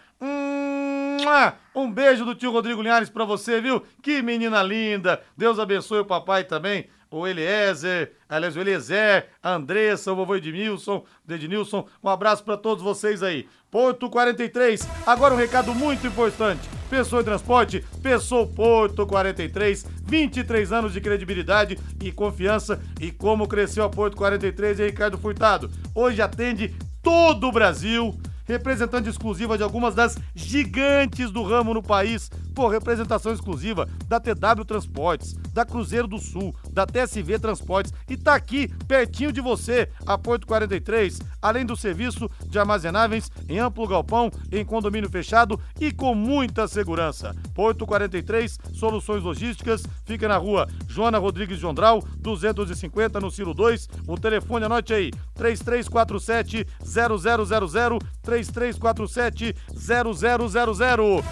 Um beijo do tio Rodrigo Linhares pra você, viu? Que menina linda. Deus abençoe o papai também. O Eliezer, aliás, o Eliezer, a Andressa, o vovô Edmilson, o Ednilson. Um abraço para todos vocês aí. Porto 43, agora um recado muito importante. Pessoa em Transporte, Pessoa Porto 43, 23 anos de credibilidade e confiança. E como cresceu a Porto 43 e Ricardo Furtado. Hoje atende todo o Brasil representante exclusiva de algumas das gigantes do ramo no país. Pô, representação exclusiva da TW Transportes, da Cruzeiro do Sul, da TSV Transportes e tá aqui, pertinho de você, a Porto 43, além do serviço de armazenáveis em amplo galpão, em condomínio fechado e com muita segurança. Porto 43, soluções logísticas, fica na rua Joana Rodrigues Jondral, 250 no Ciro 2. O telefone, anote aí, 3347 0000 3347 0000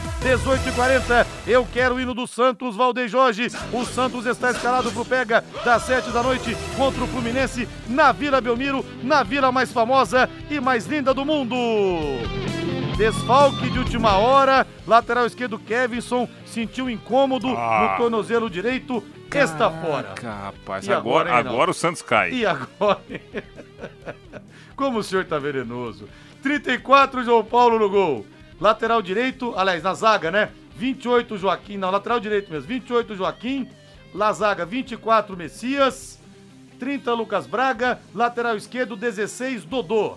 18h40. Eu quero o hino do Santos, Valdeir Jorge. O Santos está escalado pro pega das 7 da noite contra o Fluminense na Vila Belmiro, na vila mais famosa e mais linda do mundo. Desfalque de última hora, lateral esquerdo Kevinson sentiu incômodo Ah. no tornozelo direito, está fora. Rapaz, E agora, agora o Santos cai. E agora? Como o senhor tá venenoso. 34, João Paulo no gol. Lateral direito, aliás, na zaga, né? 28, Joaquim. Não, lateral direito mesmo. 28, Joaquim. Na zaga, 24, Messias. 30, Lucas Braga. Lateral esquerdo, 16, Dodô.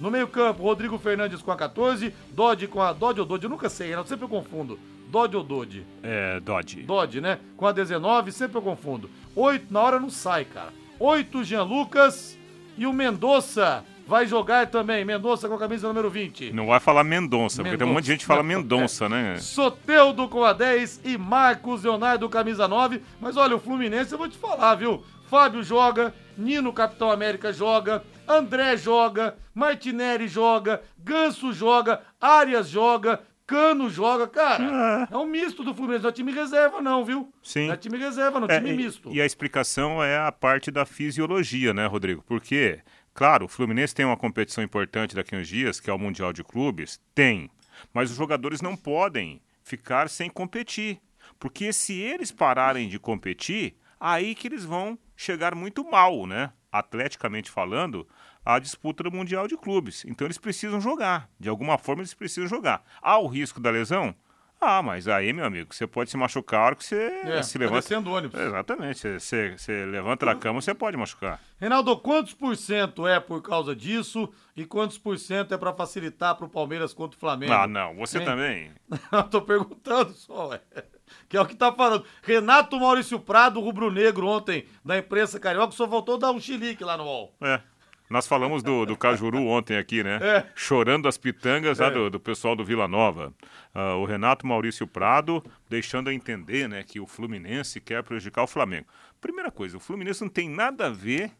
No meio-campo, Rodrigo Fernandes com a 14. Dodge com a. Dodge ou Dodge? Eu nunca sei, eu sempre eu confundo. Dodge ou Dodge? É, Dodge. Dodge, né? Com a 19, sempre eu confundo. 8, na hora não sai, cara. 8, Jean Lucas. E o Mendonça vai jogar também. Mendonça com a camisa número 20. Não vai falar Mendonça, porque tem um monte de gente que fala Mendonça. Né? Soteudo com a 10 e Marcos Leonardo camisa 9. Mas olha, o Fluminense eu vou te falar, viu? Fábio joga, Nino Capitão América joga, André joga, Martinelli joga, Ganso joga, Arias joga, Cano joga. Cara, é um misto do Fluminense. Não é time reserva, não, viu? Sim. Não é time reserva, não. É, time e- misto. E a explicação é a parte da fisiologia, né, Rodrigo? Porque, claro, o Fluminense tem uma competição importante daqui a uns dias, que é o Mundial de Clubes. Tem. Mas os jogadores não podem ficar sem competir. Porque se eles pararem de competir, aí que eles vão chegar muito mal, né? Atleticamente falando, a disputa do Mundial de Clubes. Então eles precisam jogar. De alguma forma eles precisam jogar. Há o risco da lesão? Ah, mas aí, meu amigo, você pode se machucar a hora que você É, se tá levanta. descendo o ônibus. Exatamente. Você, você, você levanta da cama, você pode machucar. Reinaldo, quantos por cento é por causa disso e quantos por cento é pra facilitar pro Palmeiras contra o Flamengo? Ah, não. Você Hein? também. Eu tô perguntando só, ué. Que é o que tá falando. Renato Maurício Prado, rubro-negro, ontem, da imprensa carioca, só voltou dar um chilique lá no UOL. É. Nós falamos do, do Cajuru ontem aqui, né? É. Chorando as pitangas lá É. do, do pessoal do Vila Nova. Ah, o Renato Maurício Prado deixando a entender né, que o Fluminense quer prejudicar o Flamengo. Primeira coisa, o Fluminense não tem nada a ver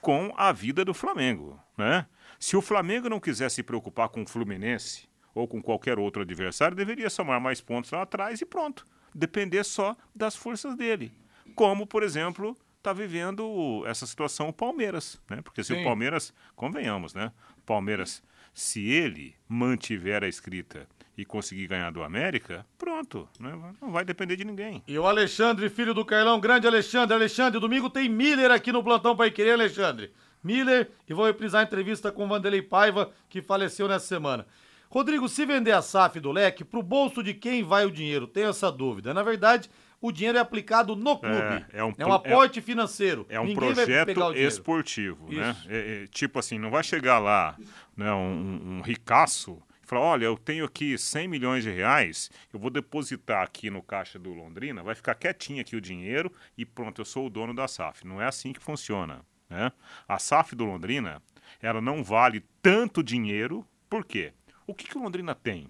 com a vida do Flamengo, né? Se o Flamengo não quiser se preocupar com o Fluminense ou com qualquer outro adversário, deveria somar mais pontos lá atrás e pronto. Depender só das forças dele. Como, por exemplo, está vivendo essa situação o Palmeiras, né? Porque se Sim. o Palmeiras, convenhamos, né? Palmeiras, se ele mantiver a escrita e conseguir ganhar do América, pronto, né? não vai depender de ninguém. E o Alexandre, filho do Carlão, grande Alexandre. Alexandre, domingo tem Miller aqui no Plantão Pai Querer, Alexandre. Miller, e vou reprisar a entrevista com o Vanderlei Paiva, que faleceu nessa semana. Rodrigo, se vender a SAF do leque, pro bolso de quem vai o dinheiro? Tenho essa dúvida. Na verdade, o dinheiro é aplicado no clube. É, é um um pro- aporte financeiro. É um Ninguém projeto esportivo, né? É- é, tipo assim, não vai chegar lá né, um, um- ricaço e falar, olha, eu tenho aqui 100 milhões de reais, eu vou depositar aqui no caixa do Londrina, vai ficar quietinho aqui o dinheiro e pronto, eu sou o dono da SAF. Não é assim que funciona, né? A SAF do Londrina, ela não vale tanto dinheiro, por quê? O que, que o Londrina tem?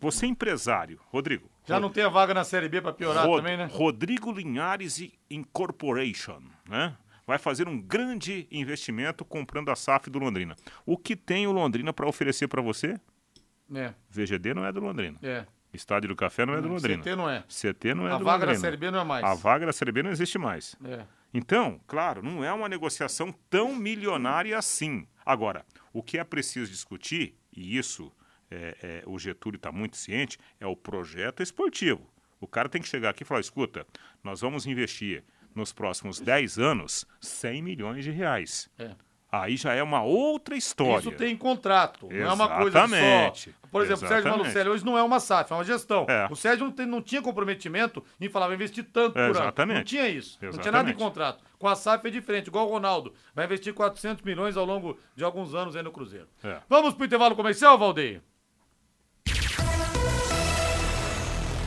Você é empresário, Rodrigo. Já não tem a vaga na Série B pra piorar Rod- também, né? Rodrigo Linhares Incorporation, né? Vai fazer um grande investimento comprando a SAF do Londrina. O que tem o Londrina para oferecer para você? É, VGD não é do Londrina. é. Estádio do Café não é do Londrina. CT não é. CT não é A do vaga da Londrina. Série B não é mais. A vaga da Série B não existe mais. É. Então, claro, não é uma negociação tão milionária assim. Agora, o que é preciso discutir, e isso é, é, o Getúlio está muito ciente, é o projeto esportivo. O cara tem que chegar aqui e falar: escuta, nós vamos investir nos próximos 10 anos 100 milhões de reais. É. Aí já é uma outra história. Isso tem contrato, não é uma coisa Exatamente. só. Por exemplo, o Sérgio Exatamente. Malucelli hoje não é uma SAF, é uma gestão. É. O Sérgio não, tem- não tinha comprometimento em falar, vai investir tanto por ano. Exatamente. Não tinha isso. Não tinha nada em Exatamente. contrato. Com a SAF é diferente, igual o Ronaldo. Vai investir 400 milhões ao longo de alguns anos aí no Cruzeiro. É. Vamos pro intervalo comercial, Valdeir?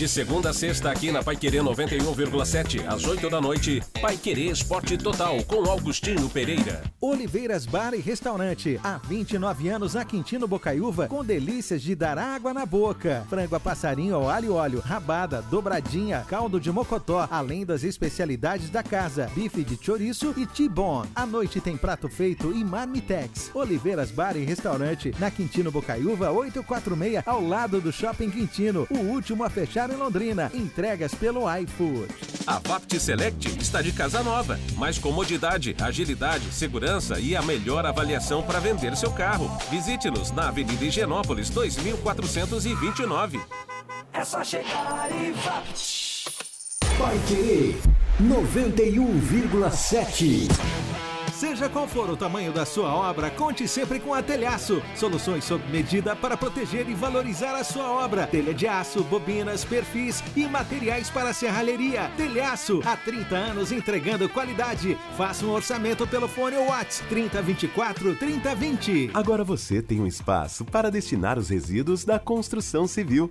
De segunda a sexta aqui na Paiquerê 91,7, às 8 da noite, Paiquerê Esporte Total com Augustinho Pereira. Oliveiras Bar e Restaurante. Há 29 anos na Quintino Bocaiúva, com delícias de dar água na boca. Frango a passarinho ao alho e óleo, rabada, dobradinha, caldo de mocotó, além das especialidades da casa, bife de chouriço e T-bone. À noite tem prato feito e marmitex. Oliveiras Bar e Restaurante, na Quintino Bocaiúva 846, ao lado do Shopping Quintino. O último a fechar em Londrina. Entregas pelo iFood. A Vapt Select está de casa nova. Mais comodidade, agilidade, segurança e a melhor avaliação para vender seu carro. Visite-nos na Avenida Higienópolis 2429. É só chegar e vá. Vai querer 91,7. Seja qual for o tamanho da sua obra, conte sempre com a Telhaço. Soluções sob medida para proteger e valorizar a sua obra. Telha de aço, bobinas, perfis e materiais para serralheria. Telhaço, há 30 anos entregando qualidade. Faça um orçamento pelo fone WhatsApp 3024 3020. Agora você tem um espaço para destinar os resíduos da construção civil.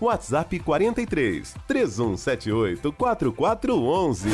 WhatsApp 43 3178 4411.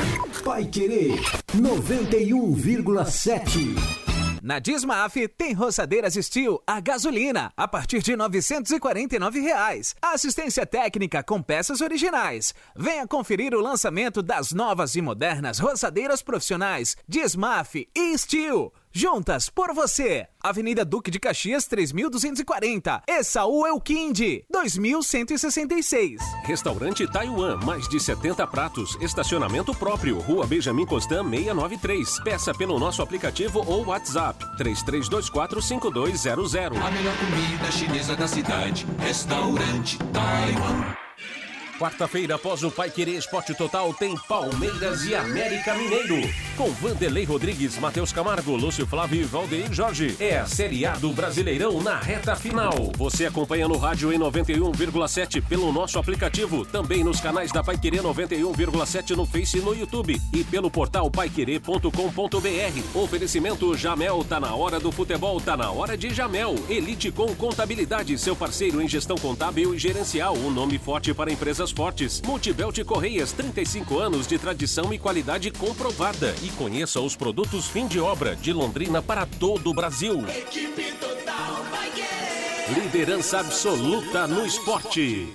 Vai querer 91,7. Na Dismaf tem roçadeiras Steel a gasolina a partir de 949 reais. Assistência técnica com peças originais. Venha conferir o lançamento das novas e modernas roçadeiras profissionais Dismaf e Steel. Juntas por você. Avenida Duque de Caxias 3240. Essaú Elquinde 2166. Restaurante Taiwan, mais de 70 pratos, estacionamento próprio, Rua Benjamin Constant 693. Peça pelo nosso aplicativo ou WhatsApp 33245200. A melhor comida chinesa da cidade. Restaurante Taiwan. Quarta-feira, após o Pai Querer Esporte Total, tem Palmeiras e América Mineiro. Com Vanderlei Rodrigues, Matheus Camargo, Lúcio Flávio e Valdeir Jorge. É a Série A do Brasileirão na reta final. Você acompanha no rádio em 91,7 pelo nosso aplicativo, também nos canais da Pai Querer 91,7 no Face e no YouTube e pelo portal paiquerer.com.br. Oferecimento Jamel, tá na hora do futebol, tá na hora de Jamel. Elite com Contabilidade, seu parceiro em gestão contábil e gerencial, um nome forte para empresas fortes. Multibelt Correias, 35 anos de tradição e qualidade comprovada. E conheça os produtos fim de obra de Londrina para todo o Brasil. Equipe Total vai querer. Liderança absoluta no esporte.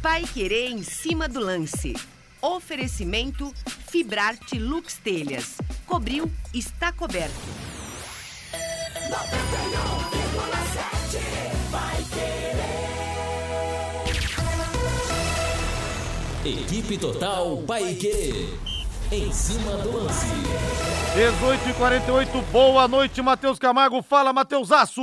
Pai Querer em cima do lance. Oferecimento Fibrarte Lux Telhas. Cobriu, está coberto. 91,7 Equipe Total Paique. Em cima do lance. 18 e 48 boa noite, Matheus Camargo. Fala, Mateusaço!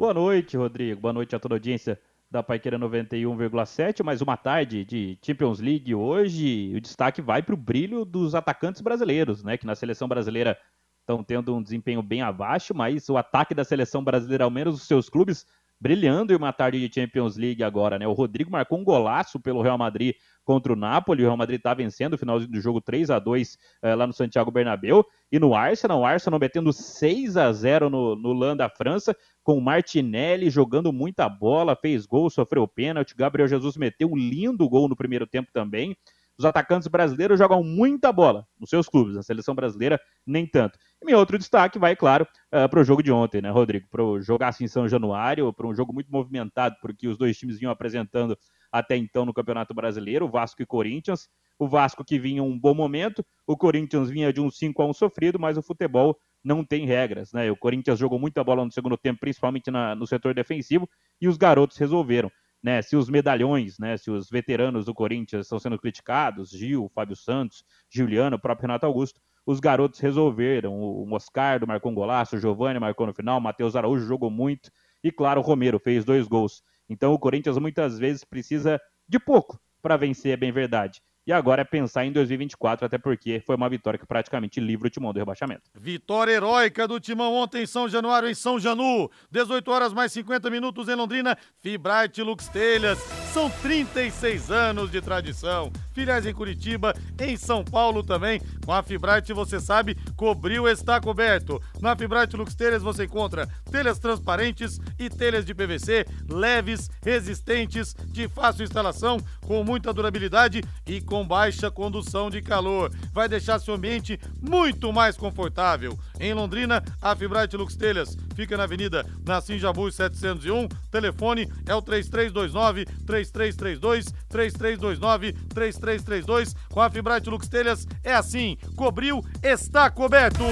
Boa noite, Rodrigo. Boa noite a toda a audiência da Paiqueira 91,7. Mais uma tarde de Champions League hoje. O destaque vai para o brilho dos atacantes brasileiros, né? Que na seleção brasileira estão tendo um desempenho bem abaixo, mas o ataque da seleção brasileira, ao menos os seus clubes, brilhando em uma tarde de Champions League agora, né? O Rodrigo marcou um golaço pelo Real Madrid contra o Napoli, o Real Madrid está vencendo o finalzinho do jogo 3 a 2 eh, lá no Santiago Bernabéu, e no Arsenal, o Arsenal metendo 6 a 0 no, no LAN da França, com o Martinelli jogando muita bola, fez gol, sofreu pênalti, Gabriel Jesus meteu um lindo gol no primeiro tempo também, os atacantes brasileiros jogam muita bola nos seus clubes, na seleção brasileira nem tanto. E meu outro destaque vai, claro, uh, para o jogo de ontem, né, Rodrigo? Para o jogaço em São Januário, para um jogo muito movimentado, porque os dois times vinham apresentando até então no Campeonato Brasileiro, Vasco e Corinthians. O Vasco que vinha um bom momento, o Corinthians vinha de um 5 a 1 sofrido, mas o futebol não tem regras, né? O Corinthians jogou muita bola no segundo tempo, principalmente na, no setor defensivo, e os garotos resolveram. Né, se os medalhões, né, se os veteranos do Corinthians estão sendo criticados, Gil, Fábio Santos, Juliano, o próprio Renato Augusto, os garotos resolveram. O Moscardo marcou um golaço, o Giovanni marcou no final, o Matheus Araújo jogou muito, e claro, o Romero fez dois gols. Então o Corinthians muitas vezes precisa de pouco para vencer, é bem verdade. E agora é pensar em 2024, até porque foi uma vitória que praticamente livra o Timão do rebaixamento. Vitória heróica do Timão ontem em São Januário, em São Janu. 18 horas mais 50 minutos em Londrina. Fibrate Lux Telhas. São 36 anos de tradição. Filiais em Curitiba, em São Paulo também. Com a Fibrate, você sabe, cobriu está coberto. Na Fibrate Lux Telhas você encontra telhas transparentes e telhas de PVC, leves, resistentes, de fácil instalação, com muita durabilidade e com com baixa condução de calor. Vai deixar seu ambiente muito mais confortável. Em Londrina, a Fibrate Lux Telhas fica na Avenida Nassim Jabus 701. Telefone é o 3329 3332 3329 3332. Com a Fibrate Lux Telhas é assim, cobriu, está coberto.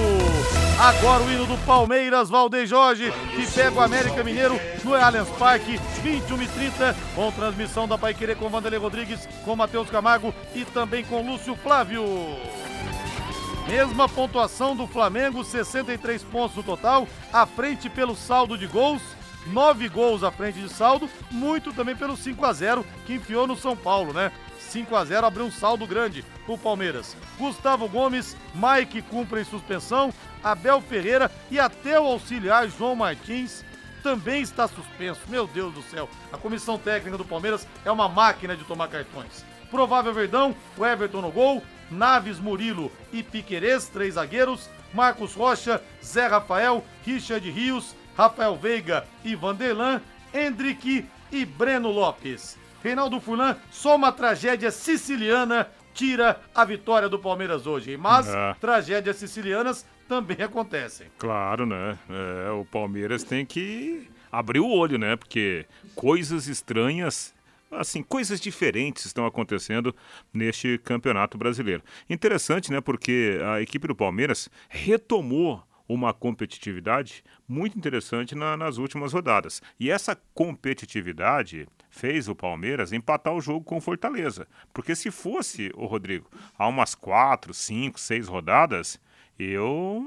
Agora o hino do Palmeiras, Valdeir Jorge, que pega o América Mineiro no Allianz Parque, 21 e 30, com transmissão da Paiquerê com Vanderlei Rodrigues, com Matheus Camargo e também com Lúcio Flávio. Mesma pontuação do Flamengo, 63 pontos no total, à frente pelo saldo de gols, 9 gols à frente de saldo, muito também pelo 5 a 0 que enfiou no São Paulo, né? 5 a 0 abriu um saldo grande pro Palmeiras. Gustavo Gomes, Mike cumpre suspensão, Abel Ferreira e até o auxiliar João Martins também está suspenso. Meu Deus do céu, a comissão técnica do Palmeiras é uma máquina de tomar cartões. Provável Verdão, o Everton no gol, Naves, Murilo e Piquerez, três zagueiros, Marcos Rocha, Zé Rafael, Richard Rios, Rafael Veiga e Vanderlan, Hendrick e Breno Lopes. Reinaldo Fulan, só uma tragédia siciliana tira a vitória do Palmeiras hoje. Mas É. tragédias sicilianas também acontecem. Claro, né? É, o Palmeiras tem que abrir o olho, né? Porque coisas estranhas, assim, coisas diferentes estão acontecendo neste Campeonato Brasileiro. Interessante, né? Porque a equipe do Palmeiras retomou uma competitividade muito interessante na- nas últimas rodadas. E essa competitividade fez o Palmeiras empatar o jogo com Fortaleza. Porque se fosse, o Rodrigo, há umas quatro, cinco, seis rodadas, eu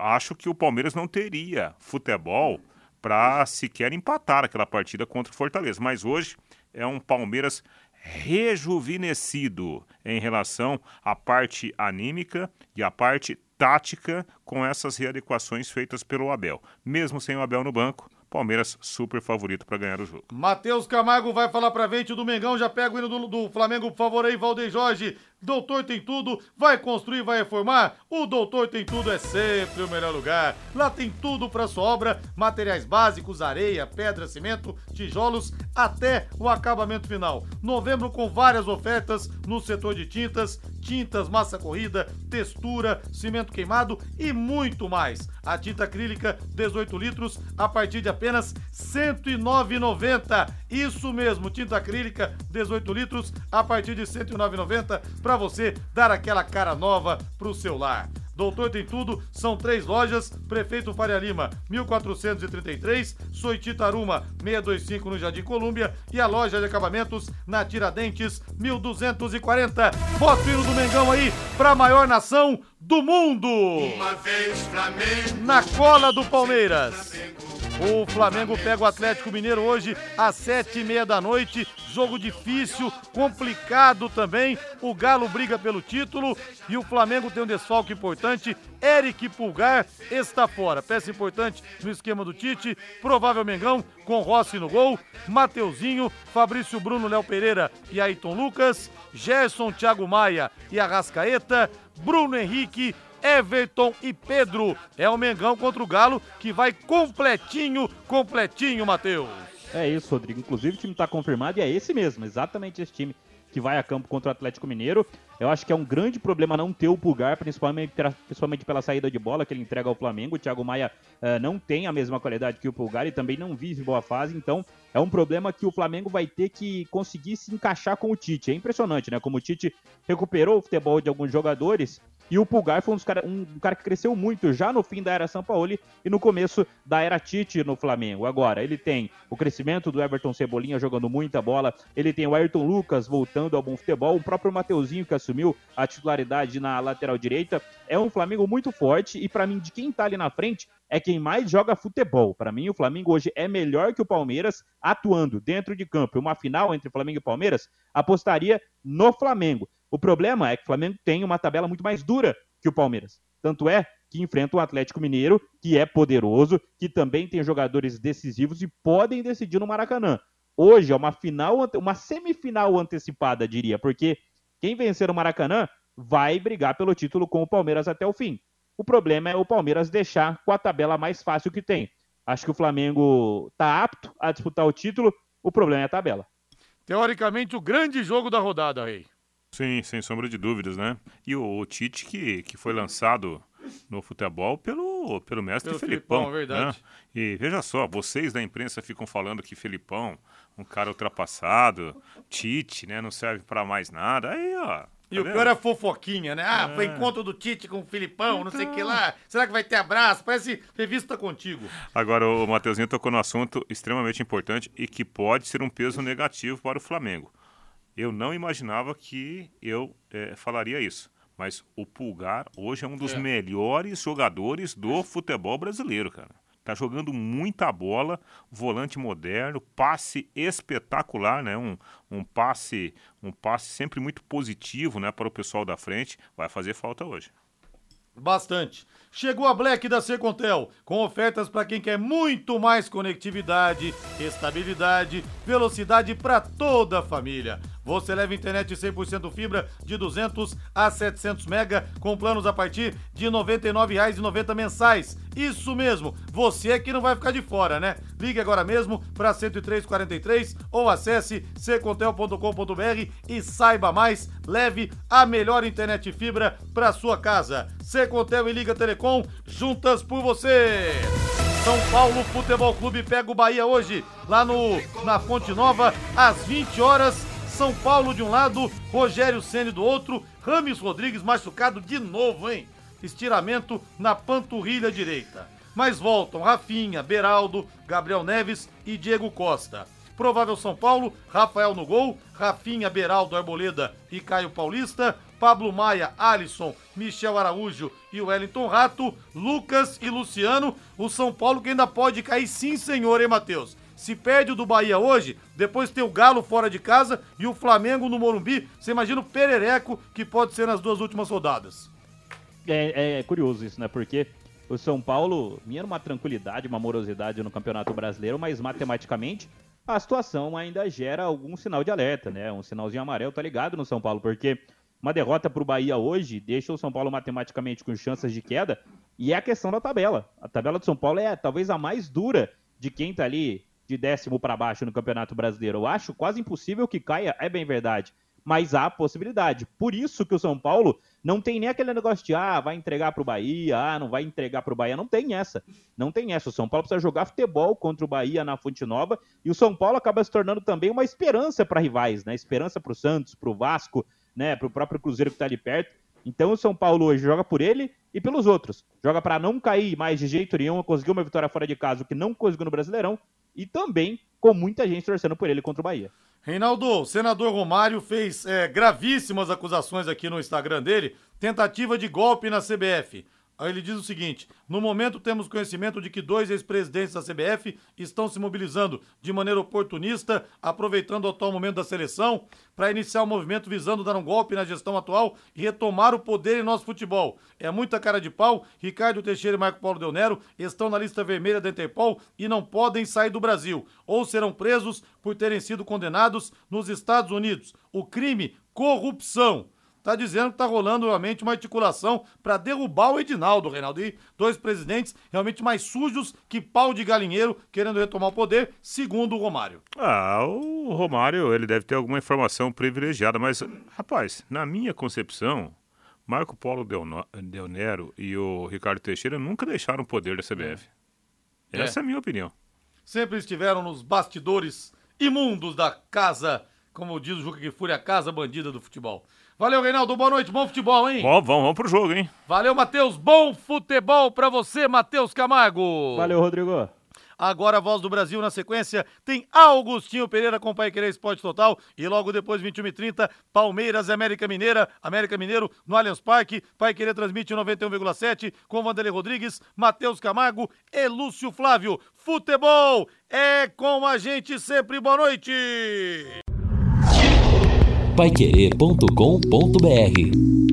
acho que o Palmeiras não teria futebol para sequer empatar aquela partida contra o Fortaleza. Mas hoje é um Palmeiras rejuvenescido em relação à parte anímica e à parte tática com essas readequações feitas pelo Abel. Mesmo sem o Abel no banco, Palmeiras super favorito para ganhar o jogo. Matheus Camargo vai falar pra gente do Mengão, já pega o hino do, do Flamengo, por favor aí, Valdeir Jorge. Doutor tem tudo, vai construir, vai reformar? O Doutor tem tudo é sempre o melhor lugar. Lá tem tudo pra sua obra, materiais básicos, areia, pedra, cimento, tijolos, até o acabamento final. Novembro com várias ofertas no setor de tintas, tintas, massa corrida, textura, cimento queimado e muito mais. A tinta acrílica 18 litros a partir de apenas R$ 109,90. Isso mesmo, tinta acrílica 18 litros a partir de R$ 109,90 para você dar aquela cara nova pro seu lar. Doutor tem tudo, são três lojas, Prefeito Faria Lima, 1433, Soititaruma, 625 no Jardim Colúmbia e a loja de acabamentos na Tiradentes, 1240. Bota o hino do Mengão aí pra maior nação do mundo! Uma vez Flamengo. Na cola do Palmeiras. O Flamengo pega o Atlético Mineiro hoje às sete e meia da noite. Jogo difícil, complicado também. O Galo briga pelo título e o Flamengo tem um desfalque importante. Eric Pulgar está fora. Peça importante no esquema do Tite. Provável Mengão com Rossi no gol. Mateuzinho, Fabrício Bruno, Léo Pereira e Ayrton Lucas. Gerson, Thiago Maia e Arrascaeta. Bruno Henrique Everton e Pedro. É o Mengão contra o Galo que vai completinho, completinho, Matheus. É isso, Rodrigo. Inclusive o time está confirmado e é esse mesmo, exatamente esse time que vai a campo contra o Atlético Mineiro. Eu acho que é um grande problema não ter o Pulgar, principalmente, principalmente pela saída de bola que ele entrega ao Flamengo. O Thiago Maia uh, não tem a mesma qualidade que o Pulgar e também não vive boa fase, então é um problema que o Flamengo vai ter que conseguir se encaixar com o Tite. É impressionante, né? Como o Tite recuperou o futebol de alguns jogadores e o Pulgar foi um, cara, um, cara que cresceu muito já no fim da era São Paulo e no começo da era Tite no Flamengo. Agora, ele tem o crescimento do Everton Cebolinha jogando muita bola, ele tem o Ayrton Lucas voltando ao bom futebol, o próprio Mateuzinho que assumiu a titularidade na lateral direita. É um Flamengo muito forte e para mim de quem tá ali na frente é quem mais joga futebol. Para mim, o Flamengo hoje é melhor que o Palmeiras atuando dentro de campo. Uma final entre Flamengo e Palmeiras, apostaria no Flamengo. O problema é que o Flamengo tem uma tabela muito mais dura que o Palmeiras. Tanto é que enfrenta o Atlético Mineiro, que é poderoso, que também tem jogadores decisivos e podem decidir no Maracanã. Hoje é uma final, uma semifinal antecipada, diria, porque quem vencer o Maracanã vai brigar pelo título com o Palmeiras até o fim. O problema é o Palmeiras deixar com a tabela mais fácil que tem. Acho que o Flamengo está apto a disputar o título, o problema é a tabela. Teoricamente, o grande jogo da rodada, Rei. Sim, sem sombra de dúvidas, né? E o, o Tite, que, que foi lançado no futebol pelo, pelo mestre pelo Felipão. Felipão verdade. Né? E veja só, vocês da imprensa ficam falando que Felipão, um cara ultrapassado, Tite, né, não serve para mais nada. Aí, ó, e tá o pior é a fofoquinha, né? Ah, é. foi encontro do Tite com o Filipão, então... não sei o que lá. Será que vai ter abraço? Parece revista contigo. Agora, o Mateuzinho tocou no assunto extremamente importante e que pode ser um peso negativo para o Flamengo. Eu não imaginava que eu é, falaria isso. Mas o Pulgar hoje é um dos é. melhores jogadores do futebol brasileiro, cara. Tá jogando muita bola, volante moderno, passe espetacular, né? Um, um passe, um passe sempre muito positivo, né, para o pessoal da frente. Vai fazer falta hoje. Bastante. Chegou a Black da Secontel, com ofertas para quem quer muito mais conectividade, estabilidade, velocidade para toda a família. Você leva internet 100% fibra de 200 a 700 mega com planos a partir de R$ 99,90 mensais. Isso mesmo, você é que não vai ficar de fora, né? Ligue agora mesmo para 10343 ou acesse secontel.com.br e saiba mais. Leve a melhor internet fibra para sua casa. Secontel e Liga Telecom, juntas por você. São Paulo Futebol Clube pega o Bahia hoje, lá no na Fonte Nova, às 20 horas são Paulo de um lado, Rogério Ceni do outro, Rames Rodrigues machucado de novo, hein? Estiramento na panturrilha direita. Mas voltam Rafinha, Beraldo, Gabriel Neves e Diego Costa. Provável São Paulo, Rafael no gol, Rafinha, Beraldo, Arboleda e Caio Paulista, Pablo Maia, Alisson, Michel Araújo e Wellington Rato, Lucas e Luciano. O São Paulo que ainda pode cair sim, senhor, hein, Matheus? Se perde o do Bahia hoje, depois tem o Galo fora de casa e o Flamengo no Morumbi. Você imagina o perereco que pode ser nas duas últimas rodadas. É, é curioso isso, né? Porque o São Paulo vinha numa tranquilidade, uma morosidade no Campeonato Brasileiro, mas matematicamente a situação ainda gera algum sinal de alerta, né? Um sinalzinho amarelo tá ligado no São Paulo, porque uma derrota para o Bahia hoje deixa o São Paulo matematicamente com chances de queda e é a questão da tabela. A tabela do São Paulo é talvez a mais dura de quem tá ali de décimo para baixo no Campeonato Brasileiro. Eu acho quase impossível que caia, é bem verdade. Mas há possibilidade. Por isso que o São Paulo não tem nem aquele negócio de ah, vai entregar para o Bahia, ah, não vai entregar para o Bahia. Não tem essa. Não tem essa. O São Paulo precisa jogar futebol contra o Bahia na Fonte Nova. E o São Paulo acaba se tornando também uma esperança para rivais, né? Esperança para o Santos, para o Vasco, né? para o próprio Cruzeiro que está ali perto. Então o São Paulo hoje joga por ele e pelos outros. Joga para não cair mais de jeito nenhum, conseguiu uma vitória fora de casa, o que não conseguiu no Brasileirão, e também com muita gente torcendo por ele contra o Bahia. Reinaldo, o senador Romário fez é, gravíssimas acusações aqui no Instagram dele, tentativa de golpe na CBF. Aí ele diz o seguinte: no momento temos conhecimento de que dois ex-presidentes da CBF estão se mobilizando de maneira oportunista, aproveitando o atual momento da seleção, para iniciar o um movimento visando dar um golpe na gestão atual e retomar o poder em nosso futebol. É muita cara de pau. Ricardo Teixeira e Marco Paulo Del Nero estão na lista vermelha da Interpol e não podem sair do Brasil, ou serão presos por terem sido condenados nos Estados Unidos. O crime, corrupção. Está dizendo que está rolando realmente uma articulação para derrubar o Edinaldo, Reinaldo. E dois presidentes realmente mais sujos que pau de galinheiro querendo retomar o poder, segundo o Romário. Ah, o Romário, ele deve ter alguma informação privilegiada, mas, rapaz, na minha concepção, Marco Polo Del Nero e o Ricardo Teixeira nunca deixaram o poder da CBF. É. Essa é a minha opinião. Sempre estiveram nos bastidores imundos da casa, como diz o Juca que Fúria, a casa bandida do futebol. Valeu, Reinaldo. Boa noite. Bom futebol, hein? Bom, vamos, vamos pro jogo, hein? Valeu, Matheus. Bom futebol pra você, Matheus Camargo. Valeu, Rodrigo. Agora a Voz do Brasil na sequência tem Augustinho Pereira com Pai Querer Esporte Total e logo depois 21h30 Palmeiras e América Mineira, América Mineiro no Allianz Parque. Pai Querer transmite 91,7 com Vanderlei Rodrigues, Matheus Camargo e Lúcio Flávio. Futebol é com a gente sempre. Boa noite. Paiquerê.com.br